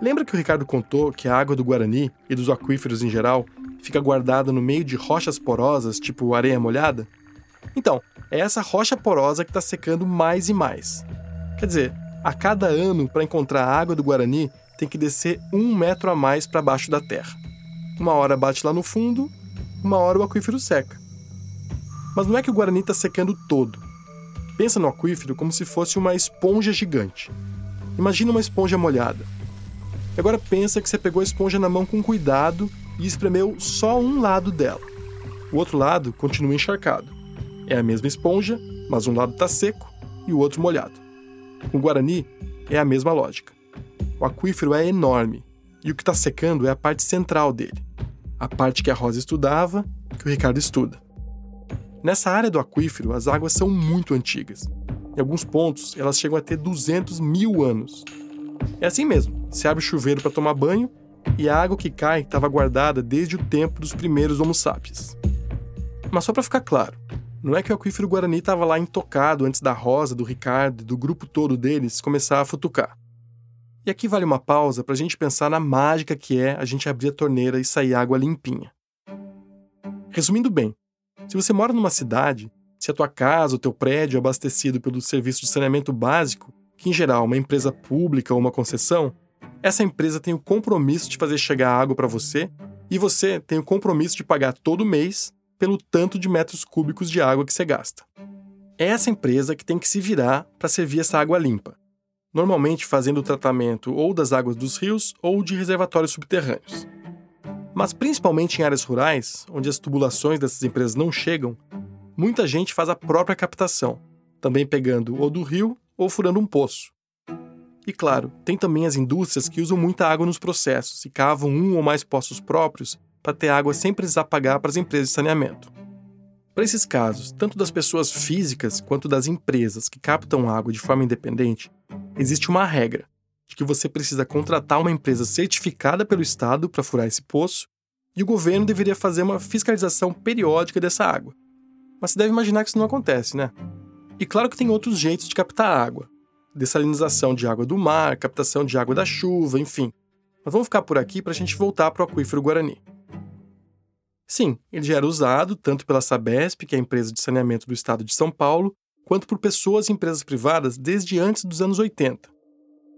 Lembra que o Ricardo contou que a água do Guarani e dos aquíferos em geral fica guardada no meio de rochas porosas, tipo areia molhada? Então, é essa rocha porosa que está secando mais e mais. Quer dizer, a cada ano, para encontrar a água do Guarani, tem que descer um metro a mais para baixo da terra. Uma hora bate lá no fundo, uma hora o aquífero seca. Mas não é que o Guarani está secando todo. Pensa no aquífero como se fosse uma esponja gigante. Imagina uma esponja molhada. Agora pensa que você pegou a esponja na mão com cuidado e espremeu só um lado dela. O outro lado continua encharcado. É a mesma esponja, mas um lado está seco e o outro molhado. Com o Guarani é a mesma lógica. O aquífero é enorme e o que está secando é a parte central dele, a parte que a Rosa estudava, que o Ricardo estuda. Nessa área do aquífero, as águas são muito antigas. Em alguns pontos, elas chegam a ter 200 mil anos. É assim mesmo: se abre o chuveiro para tomar banho e a água que cai estava guardada desde o tempo dos primeiros Homo sapiens. Mas só para ficar claro, não é que o aquífero Guarani estava lá intocado antes da Rosa, do Ricardo e do grupo todo deles começar a futucar. E aqui vale uma pausa para a gente pensar na mágica que é a gente abrir a torneira e sair água limpinha. Resumindo bem, se você mora numa cidade, se a tua casa ou teu prédio é abastecido pelo serviço de saneamento básico, que em geral é uma empresa pública ou uma concessão, essa empresa tem o compromisso de fazer chegar água para você e você tem o compromisso de pagar todo mês pelo tanto de metros cúbicos de água que você gasta. É essa empresa que tem que se virar para servir essa água limpa, normalmente fazendo o tratamento ou das águas dos rios ou de reservatórios subterrâneos. Mas principalmente em áreas rurais, onde as tubulações dessas empresas não chegam, muita gente faz a própria captação, também pegando ou do rio ou furando um poço. E claro, tem também as indústrias que usam muita água nos processos e cavam um ou mais poços próprios para ter água sem precisar pagar para as empresas de saneamento. Para esses casos, tanto das pessoas físicas quanto das empresas que captam água de forma independente, existe uma regra de que você precisa contratar uma empresa certificada pelo Estado para furar esse poço e o governo deveria fazer uma fiscalização periódica dessa água. Mas você deve imaginar que isso não acontece, né? E claro que tem outros jeitos de captar água. Dessalinização de água do mar, captação de água da chuva, enfim. Mas vamos ficar por aqui para a gente voltar para o aquífero Guarani. Sim, ele já era usado tanto pela Sabesp, que é a empresa de saneamento do estado de São Paulo, quanto por pessoas e empresas privadas desde antes dos anos 80.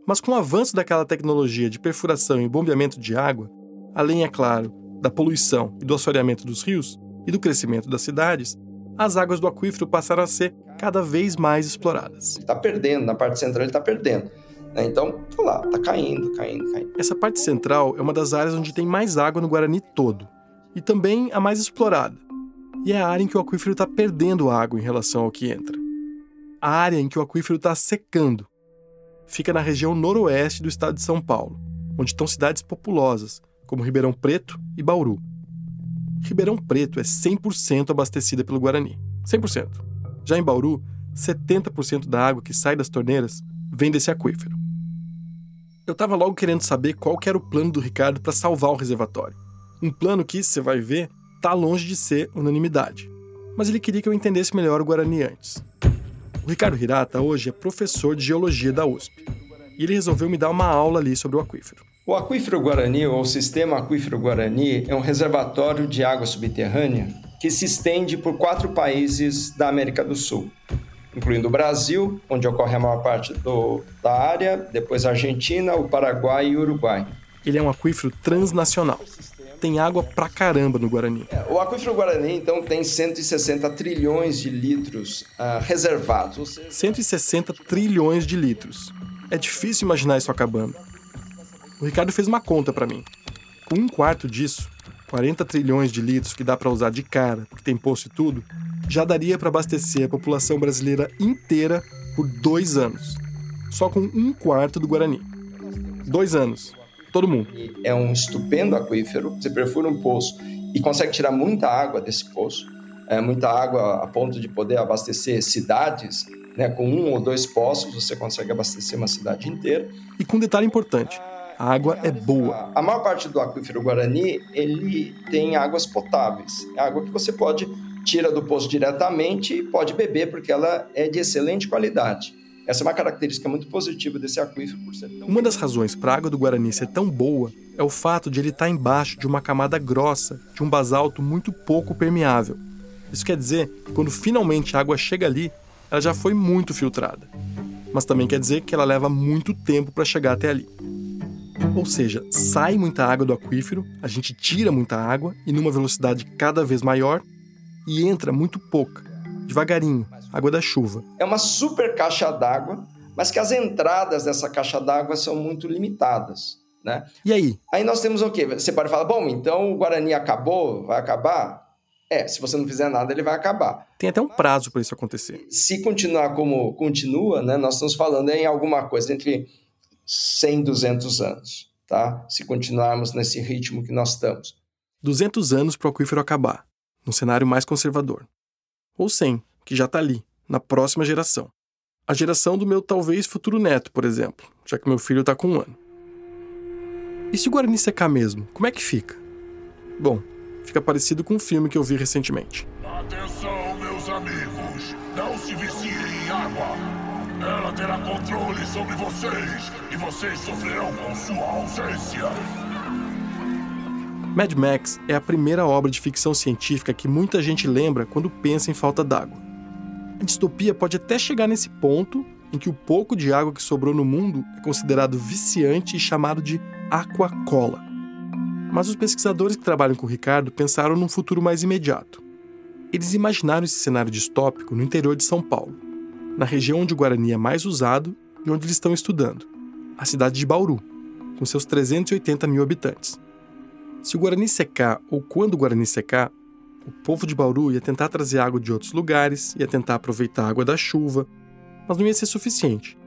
Mas com o avanço daquela tecnologia de perfuração e bombeamento de água, além, é claro, da poluição e do assoreamento dos rios e do crescimento das cidades, as águas do aquífero passaram a ser cada vez mais exploradas. Está perdendo, na parte central ele está perdendo. Né? Então, tá lá, tá caindo, caindo, caindo. Essa parte central é uma das áreas onde tem mais água no Guarani todo, e também a mais explorada. E é a área em que o aquífero está perdendo água em relação ao que entra. A área em que o aquífero está secando. Fica na região noroeste do estado de São Paulo, onde estão cidades populosas, como Ribeirão Preto e Bauru. Ribeirão Preto é 100% abastecida pelo Guarani. 100%. Já em Bauru, 70% da água que sai das torneiras vem desse aquífero. Eu estava logo querendo saber qual era o plano do Ricardo para salvar o reservatório. Um plano que, você vai ver, está longe de ser unanimidade. Mas ele queria que eu entendesse melhor o Guarani antes. O Ricardo Hirata hoje é professor de geologia da USP. E ele resolveu me dar uma aula ali sobre o aquífero. O aquífero Guarani, ou o sistema aquífero Guarani, é um reservatório de água subterrânea que se estende por quatro países da América do Sul, incluindo o Brasil, onde ocorre a maior parte do, da área, depois a Argentina, o Paraguai e o Uruguai. Ele é um aquífero transnacional tem água pra caramba no Guarani. É, o aquífero Guarani, então, tem 160 trilhões de litros uh, reservados. Seja... 160 trilhões de litros. É difícil imaginar isso acabando. O Ricardo fez uma conta para mim. Com um quarto disso, 40 trilhões de litros que dá para usar de cara, porque tem poço e tudo, já daria para abastecer a população brasileira inteira por dois anos. Só com um quarto do Guarani. Dois anos todo mundo. É um estupendo aquífero. Você perfura um poço e consegue tirar muita água desse poço, é, muita água a ponto de poder abastecer cidades. Né, com um ou dois poços você consegue abastecer uma cidade inteira. E com um detalhe importante, a água é boa. A maior parte do aquífero Guarani, ele tem águas potáveis. É água que você pode tira do poço diretamente e pode beber porque ela é de excelente qualidade. Essa é uma característica muito positiva desse aquífero por ser tão... Uma das razões para a água do Guarani ser tão boa é o fato de ele estar embaixo de uma camada grossa de um basalto muito pouco permeável. Isso quer dizer que quando finalmente a água chega ali, ela já foi muito filtrada. Mas também quer dizer que ela leva muito tempo para chegar até ali. Ou seja, sai muita água do aquífero, a gente tira muita água e numa velocidade cada vez maior e entra muito pouca, devagarinho, água da chuva. É uma super caixa d'água, mas que as entradas dessa caixa d'água são muito limitadas. Né? E aí? Aí nós temos o quê? Você pode falar, bom, então o Guarani acabou, vai acabar? É, se você não fizer nada, ele vai acabar. Tem até um prazo para isso acontecer. Se continuar como continua, né, nós estamos falando em alguma coisa entre 100 e 200 anos, tá? Se continuarmos nesse ritmo que nós estamos. 200 anos para o aquífero acabar, num cenário mais conservador. Ou 100, que já está ali, na próxima geração. A geração do meu talvez futuro neto, por exemplo, já que meu filho está com um ano. E se o Guarani secar mesmo, como é que fica? Bom, fica parecido com um filme que eu vi recentemente. Atenção, meus amigos! Não se viciem em água! Ela terá controle sobre vocês e vocês sofrerão com sua ausência. Mad Max é a primeira obra de ficção científica que muita gente lembra quando pensa em falta d'água. A distopia pode até chegar nesse ponto em que o pouco de água que sobrou no mundo é considerado viciante e chamado de aquacola. Mas os pesquisadores que trabalham com o Ricardo pensaram num futuro mais imediato. Eles imaginaram esse cenário distópico no interior de São Paulo, na região onde o Guarani é mais usado e onde eles estão estudando, a cidade de Bauru, com seus 380 mil habitantes. Se o Guarani secar ou quando o Guarani secar, o povo de Bauru ia tentar trazer água de outros lugares, ia tentar aproveitar a água da chuva, mas não ia ser suficiente.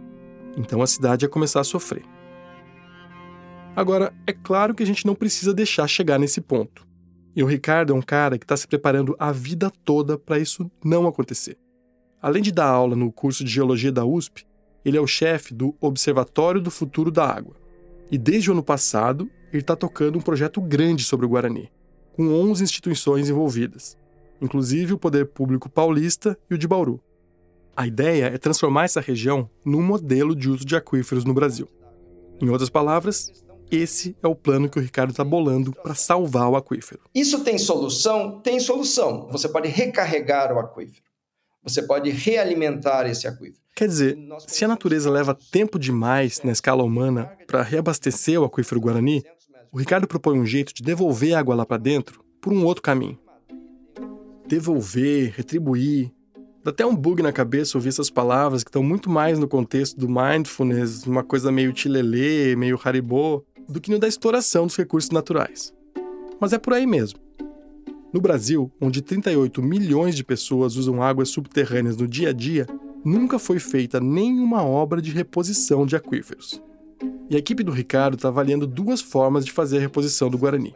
Então a cidade ia começar a sofrer. Agora, é claro que a gente não precisa deixar chegar nesse ponto. E o Ricardo é um cara que está se preparando a vida toda para isso não acontecer. Além de dar aula no curso de Geologia da USP, ele é o chefe do Observatório do Futuro da Água. E desde o ano passado, ele está tocando um projeto grande sobre o Guarani, com 11 instituições envolvidas. inclusive o poder público paulista e o de Bauru. A ideia é transformar essa região num modelo de uso de aquíferos no Brasil. Em outras palavras, esse é o plano que o Ricardo está bolando para salvar o aquífero. Isso tem solução? Tem solução. Você pode recarregar o aquífero. Você pode realimentar esse aquífero. Quer dizer, se a natureza leva tempo demais na escala humana para reabastecer o aquífero Guarani, o Ricardo propõe um jeito de devolver a água lá para dentro por um outro caminho. Devolver, retribuir. Dá até um bug na cabeça ouvir essas palavras que estão muito mais no contexto do mindfulness, uma coisa meio tilelê, meio haribô, do que no da exploração dos recursos naturais. Mas é por aí mesmo. No Brasil, onde 38 milhões de pessoas usam águas subterrâneas no dia a dia, nunca foi feita nenhuma obra de reposição de aquíferos. E a equipe do Ricardo está avaliando duas formas de fazer a reposição do Guarani.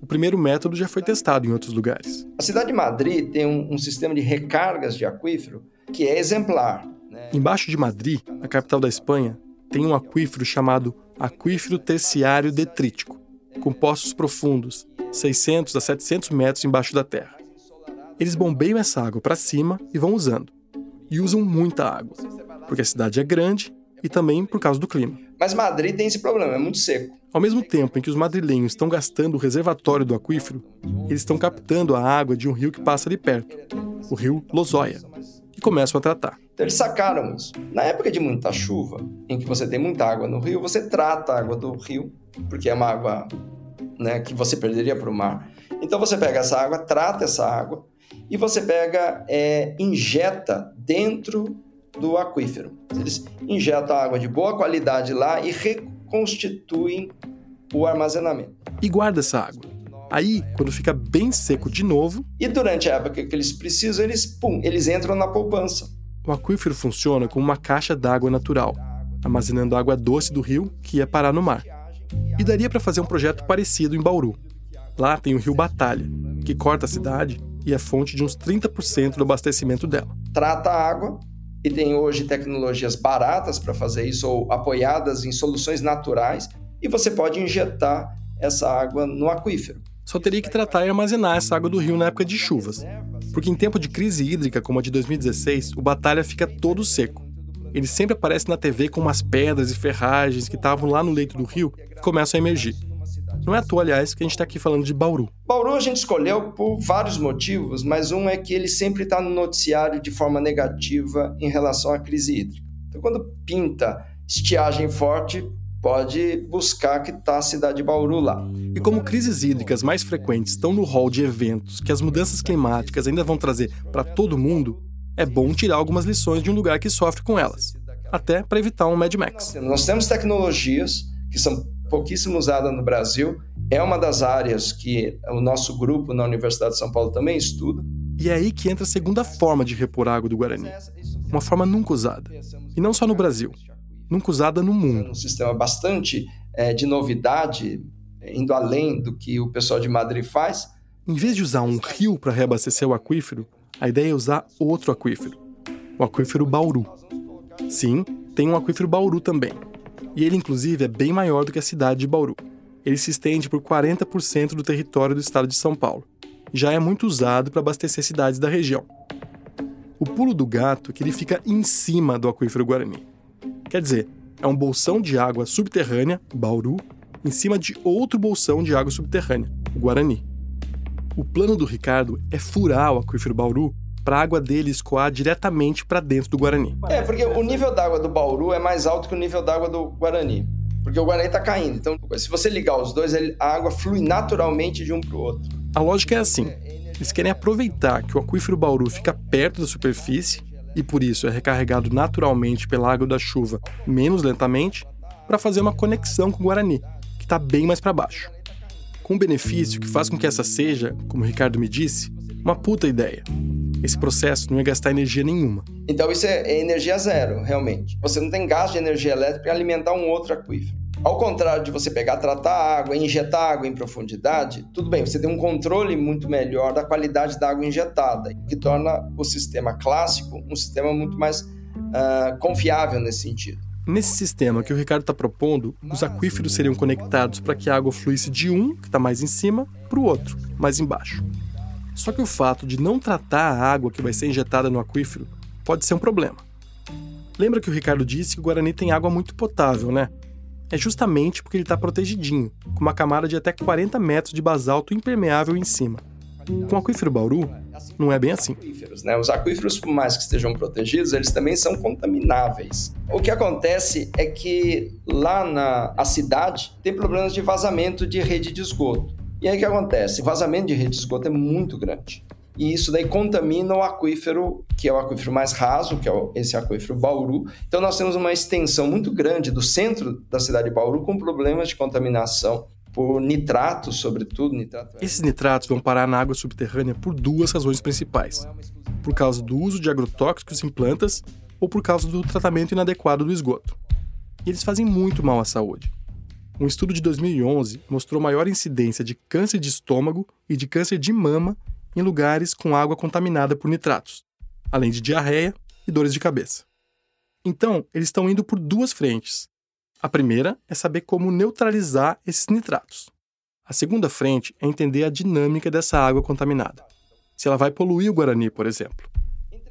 O primeiro método já foi testado em outros lugares. A cidade de Madrid tem um, um sistema de recargas de aquífero que é exemplar. Né? Embaixo de Madrid, a capital da Espanha, tem um aquífero chamado aquífero terciário detrítico, com poços profundos, 600 a 700 metros embaixo da terra. Eles bombeiam essa água para cima e vão usando. E usam muita água, porque a cidade é grande e também por causa do clima. Mas Madrid tem esse problema, é muito seco. Ao mesmo tempo em que os madrilenhos estão gastando o reservatório do aquífero, eles estão captando a água de um rio que passa ali perto, o rio Lozóia, e começam a tratar. Então eles sacaram isso. Na época de muita chuva, em que você tem muita água no rio, você trata a água do rio, porque é uma água né, que você perderia para o mar. Então você pega essa água, trata essa água e você pega, é, injeta dentro do aquífero. Eles injetam água de boa qualidade lá e reconstituem o armazenamento. E guarda essa água. Aí, quando fica bem seco de novo. E durante a época que eles precisam, eles, pum, eles entram na poupança. O aquífero funciona como uma caixa d'água natural, armazenando água doce do rio que ia parar no mar. E daria para fazer um projeto parecido em Bauru. Lá tem o rio Batalha, que corta a cidade e é fonte de uns 30% do abastecimento dela. Trata a água e tem hoje tecnologias baratas para fazer isso ou apoiadas em soluções naturais e você pode injetar essa água no aquífero. Só teria que tratar e armazenar essa água do rio na época de chuvas, porque em tempo de crise hídrica como a de 2016, o Batalha fica todo seco. Ele sempre aparece na TV com umas pedras e ferragens que estavam lá no leito do rio e começam a emergir. Não é à toa, aliás, que a gente está aqui falando de Bauru. Bauru a gente escolheu por vários motivos, mas um é que ele sempre está no noticiário de forma negativa em relação à crise hídrica. Então, quando pinta estiagem forte, pode buscar que está a cidade de Bauru lá. E como crises hídricas mais frequentes estão no hall de eventos que as mudanças climáticas ainda vão trazer para todo mundo, é bom tirar algumas lições de um lugar que sofre com elas, até para evitar um Mad Max. Nós temos tecnologias que são pouquíssimo usada no Brasil. É uma das áreas que o nosso grupo na Universidade de São Paulo também estuda. E é aí que entra a segunda forma de repor água do Guarani. Uma forma nunca usada. E não só no Brasil, nunca usada no mundo. Um sistema bastante é, de novidade, indo além do que o pessoal de Madrid faz. Em vez de usar um rio para reabastecer o aquífero, a ideia é usar outro aquífero, o aquífero Bauru. Sim, tem um aquífero Bauru também, e ele, inclusive, é bem maior do que a cidade de Bauru. Ele se estende por 40% do território do estado de São Paulo. Já é muito usado para abastecer cidades da região. O pulo do gato é que ele fica em cima do aquífero Guarani. Quer dizer, é um bolsão de água subterrânea, Bauru, em cima de outro bolsão de água subterrânea, o Guarani. O plano do Ricardo é furar o aquífero Bauru para a água dele escoar diretamente para dentro do Guarani. É, porque o nível d'água do Bauru é mais alto que o nível d'água do Guarani. Porque o Guarani está caindo. Então, se você ligar os dois, a água flui naturalmente de um para o outro. A lógica é assim: eles querem aproveitar que o aquífero Bauru fica perto da superfície e por isso é recarregado naturalmente pela água da chuva menos lentamente para fazer uma conexão com o Guarani, que está bem mais para baixo. Com um benefício que faz com que essa seja, como o Ricardo me disse, uma puta ideia. Esse processo não ia gastar energia nenhuma. Então isso é, é energia zero, realmente. Você não tem gasto de energia elétrica para alimentar um outro aquífero. Ao contrário de você pegar, tratar água, injetar água em profundidade, tudo bem, você tem um controle muito melhor da qualidade da água injetada, que torna o sistema clássico um sistema muito mais uh, confiável nesse sentido. Nesse sistema que o Ricardo está propondo, os aquíferos seriam conectados para que a água fluísse de um, que está mais em cima, para o outro, mais embaixo. Só que o fato de não tratar a água que vai ser injetada no aquífero pode ser um problema. Lembra que o Ricardo disse que o Guarani tem água muito potável, né? É justamente porque ele está protegidinho, com uma camada de até 40 metros de basalto impermeável em cima. Com o aquífero Bauru, não é bem assim. Né? Os aquíferos, por mais que estejam protegidos, eles também são contamináveis. O que acontece é que lá na cidade tem problemas de vazamento de rede de esgoto. E aí o que acontece? Vazamento de rede de esgoto é muito grande. E isso daí contamina o aquífero, que é o aquífero mais raso, que é esse aquífero Bauru. Então nós temos uma extensão muito grande do centro da cidade de Bauru com problemas de contaminação por nitratos, sobretudo. Nitrato Esses nitratos vão parar na água subterrânea por duas razões principais: por causa do uso de agrotóxicos em plantas ou por causa do tratamento inadequado do esgoto. E eles fazem muito mal à saúde. Um estudo de 2011 mostrou maior incidência de câncer de estômago e de câncer de mama em lugares com água contaminada por nitratos, além de diarreia e dores de cabeça. Então, eles estão indo por duas frentes. A primeira é saber como neutralizar esses nitratos. A segunda frente é entender a dinâmica dessa água contaminada. Se ela vai poluir o Guarani, por exemplo.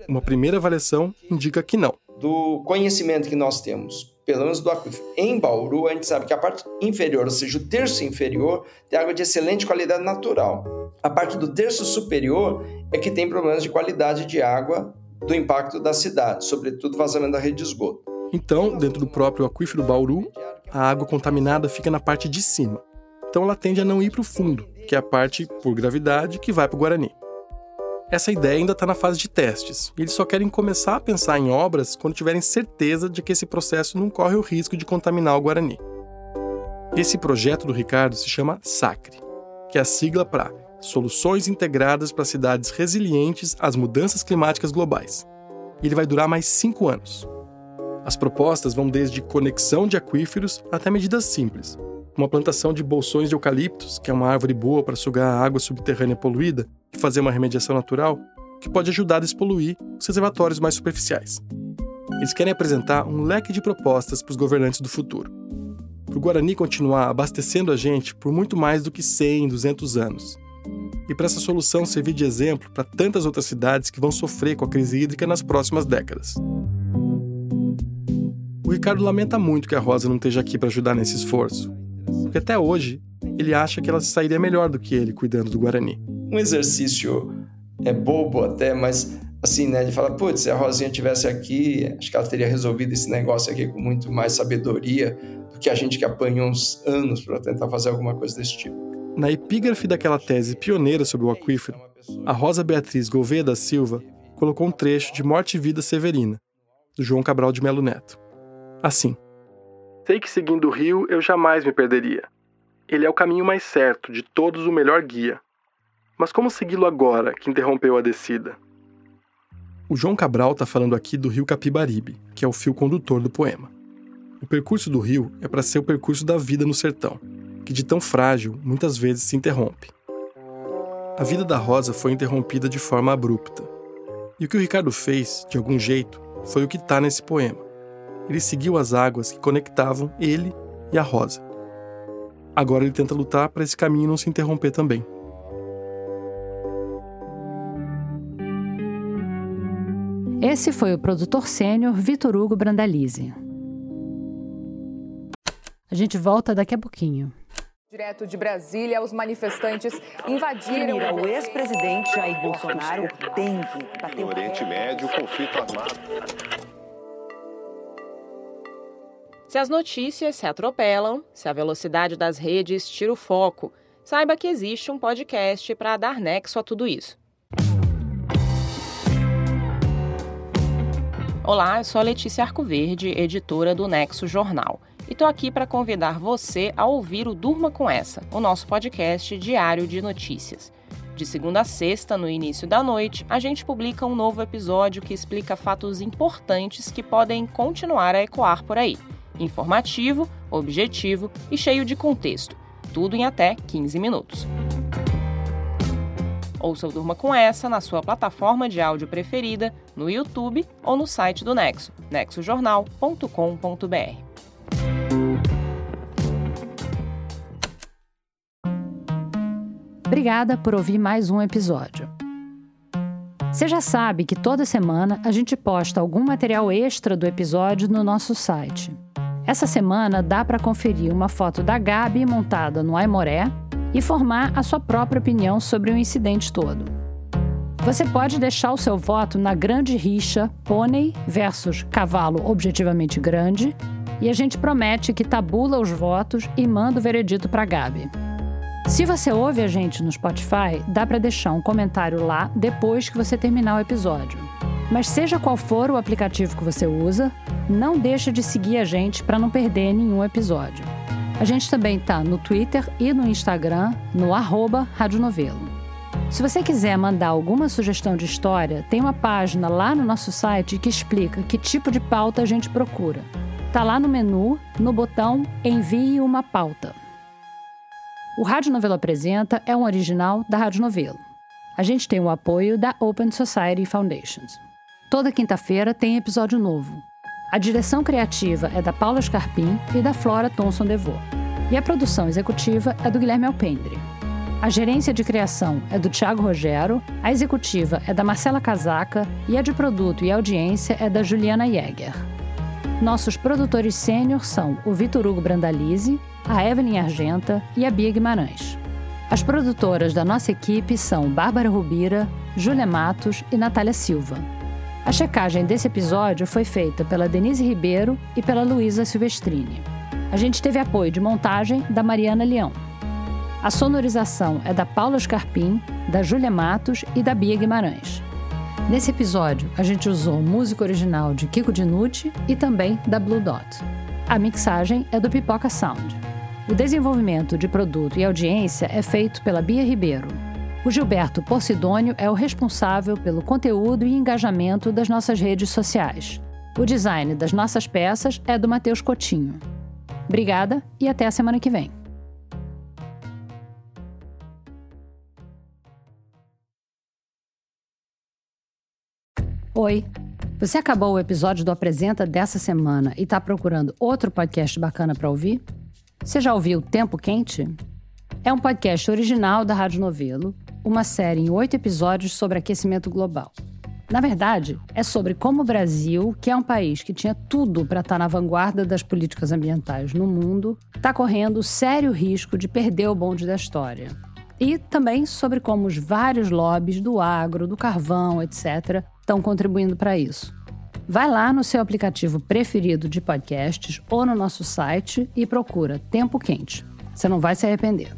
Uma primeira avaliação indica que não. Do conhecimento que nós temos pelo menos do aquífero. Em Bauru, a gente sabe que a parte inferior, ou seja, o terço inferior, tem água de excelente qualidade natural. A parte do terço superior é que tem problemas de qualidade de água do impacto da cidade, sobretudo vazamento da rede de esgoto. Então, dentro do próprio aquífero Bauru, a água contaminada fica na parte de cima. Então ela tende a não ir para o fundo, que é a parte, por gravidade, que vai para o Guarani. Essa ideia ainda está na fase de testes, eles só querem começar a pensar em obras quando tiverem certeza de que esse processo não corre o risco de contaminar o Guarani. Esse projeto do Ricardo se chama SACRE, que é a sigla para Soluções Integradas para Cidades Resilientes às Mudanças Climáticas Globais. Ele vai durar mais cinco anos. As propostas vão desde conexão de aquíferos até medidas simples, uma plantação de bolsões de eucaliptos, que é uma árvore boa para sugar a água subterrânea poluída, fazer uma remediação natural, que pode ajudar a despoluir os reservatórios mais superficiais. Eles querem apresentar um leque de propostas para os governantes do futuro. Para o Guarani continuar abastecendo a gente por muito mais do que 100, 200 anos. E para essa solução servir de exemplo para tantas outras cidades que vão sofrer com a crise hídrica nas próximas décadas. O Ricardo lamenta muito que a Rosa não esteja aqui para ajudar nesse esforço, porque até hoje ele acha que ela sairia melhor do que ele cuidando do Guarani. Um exercício é bobo até, mas assim, né? Ele fala, putz, se a Rosinha tivesse aqui, acho que ela teria resolvido esse negócio aqui com muito mais sabedoria do que a gente que apanhou uns anos para tentar fazer alguma coisa desse tipo. Na epígrafe daquela tese pioneira sobre o aquífero, a Rosa Beatriz Gouveia da Silva colocou um trecho de Morte e Vida Severina, do João Cabral de Melo Neto. Assim: Sei que seguindo o rio eu jamais me perderia. Ele é o caminho mais certo, de todos o melhor guia. Mas como segui-lo agora, que interrompeu a descida? O João Cabral está falando aqui do rio Capibaribe, que é o fio condutor do poema. O percurso do rio é para ser o percurso da vida no sertão, que de tão frágil muitas vezes se interrompe. A vida da Rosa foi interrompida de forma abrupta. E o que o Ricardo fez, de algum jeito, foi o que está nesse poema ele seguiu as águas que conectavam ele e a Rosa. Agora ele tenta lutar para esse caminho não se interromper também. Esse foi o produtor sênior Vitor Hugo Brandalize. A gente volta daqui a pouquinho. Direto de Brasília, os manifestantes invadiram. o ex-presidente Jair Bolsonaro tem que bater No Oriente Médio, conflito armado. Se as notícias se atropelam, se a velocidade das redes tira o foco, saiba que existe um podcast para dar nexo a tudo isso. Olá, eu sou a Letícia Arcoverde, editora do Nexo Jornal, e estou aqui para convidar você a ouvir o Durma com Essa, o nosso podcast diário de notícias. De segunda a sexta, no início da noite, a gente publica um novo episódio que explica fatos importantes que podem continuar a ecoar por aí informativo, objetivo e cheio de contexto, tudo em até 15 minutos. Ouça o Durma com essa na sua plataforma de áudio preferida, no YouTube ou no site do Nexo, nexojornal.com.br. Obrigada por ouvir mais um episódio. Você já sabe que toda semana a gente posta algum material extra do episódio no nosso site. Essa semana dá para conferir uma foto da Gabi montada no Aimoré e formar a sua própria opinião sobre o incidente todo. Você pode deixar o seu voto na grande rixa pônei versus cavalo objetivamente grande e a gente promete que tabula os votos e manda o veredito para Gabi. Se você ouve a gente no Spotify, dá para deixar um comentário lá depois que você terminar o episódio. Mas seja qual for o aplicativo que você usa, não deixe de seguir a gente para não perder nenhum episódio. A gente também está no Twitter e no Instagram, no arroba Radionovelo. Se você quiser mandar alguma sugestão de história, tem uma página lá no nosso site que explica que tipo de pauta a gente procura. Tá lá no menu, no botão Envie uma pauta. O Rádio Novelo Apresenta é um original da Rádio Novelo. A gente tem o apoio da Open Society Foundations. Toda quinta-feira tem episódio novo. A direção criativa é da Paula Scarpim e da Flora Thomson Devô. E a produção executiva é do Guilherme Alpendre. A gerência de criação é do Tiago Rogero, a executiva é da Marcela Casaca e a de produto e audiência é da Juliana Jäger. Nossos produtores sênior são o Vitor Hugo Brandalize, a Evelyn Argenta e a Bia Guimarães. As produtoras da nossa equipe são Bárbara Rubira, Júlia Matos e Natália Silva. A checagem desse episódio foi feita pela Denise Ribeiro e pela Luísa Silvestrini. A gente teve apoio de montagem da Mariana Leão. A sonorização é da Paula Scarpim, da Júlia Matos e da Bia Guimarães. Nesse episódio, a gente usou música original de Kiko Dinucci e também da Blue Dot. A mixagem é do Pipoca Sound. O desenvolvimento de produto e audiência é feito pela Bia Ribeiro. O Gilberto Porcidônio é o responsável pelo conteúdo e engajamento das nossas redes sociais. O design das nossas peças é do Matheus Cotinho. Obrigada e até a semana que vem. Oi! Você acabou o episódio do Apresenta dessa semana e está procurando outro podcast bacana para ouvir? Você já ouviu Tempo Quente? É um podcast original da Rádio Novelo, uma série em oito episódios sobre aquecimento global. Na verdade, é sobre como o Brasil, que é um país que tinha tudo para estar tá na vanguarda das políticas ambientais no mundo, está correndo sério risco de perder o bonde da história. E também sobre como os vários lobbies do agro, do carvão, etc., estão contribuindo para isso. Vai lá no seu aplicativo preferido de podcasts ou no nosso site e procura Tempo Quente. Você não vai se arrepender.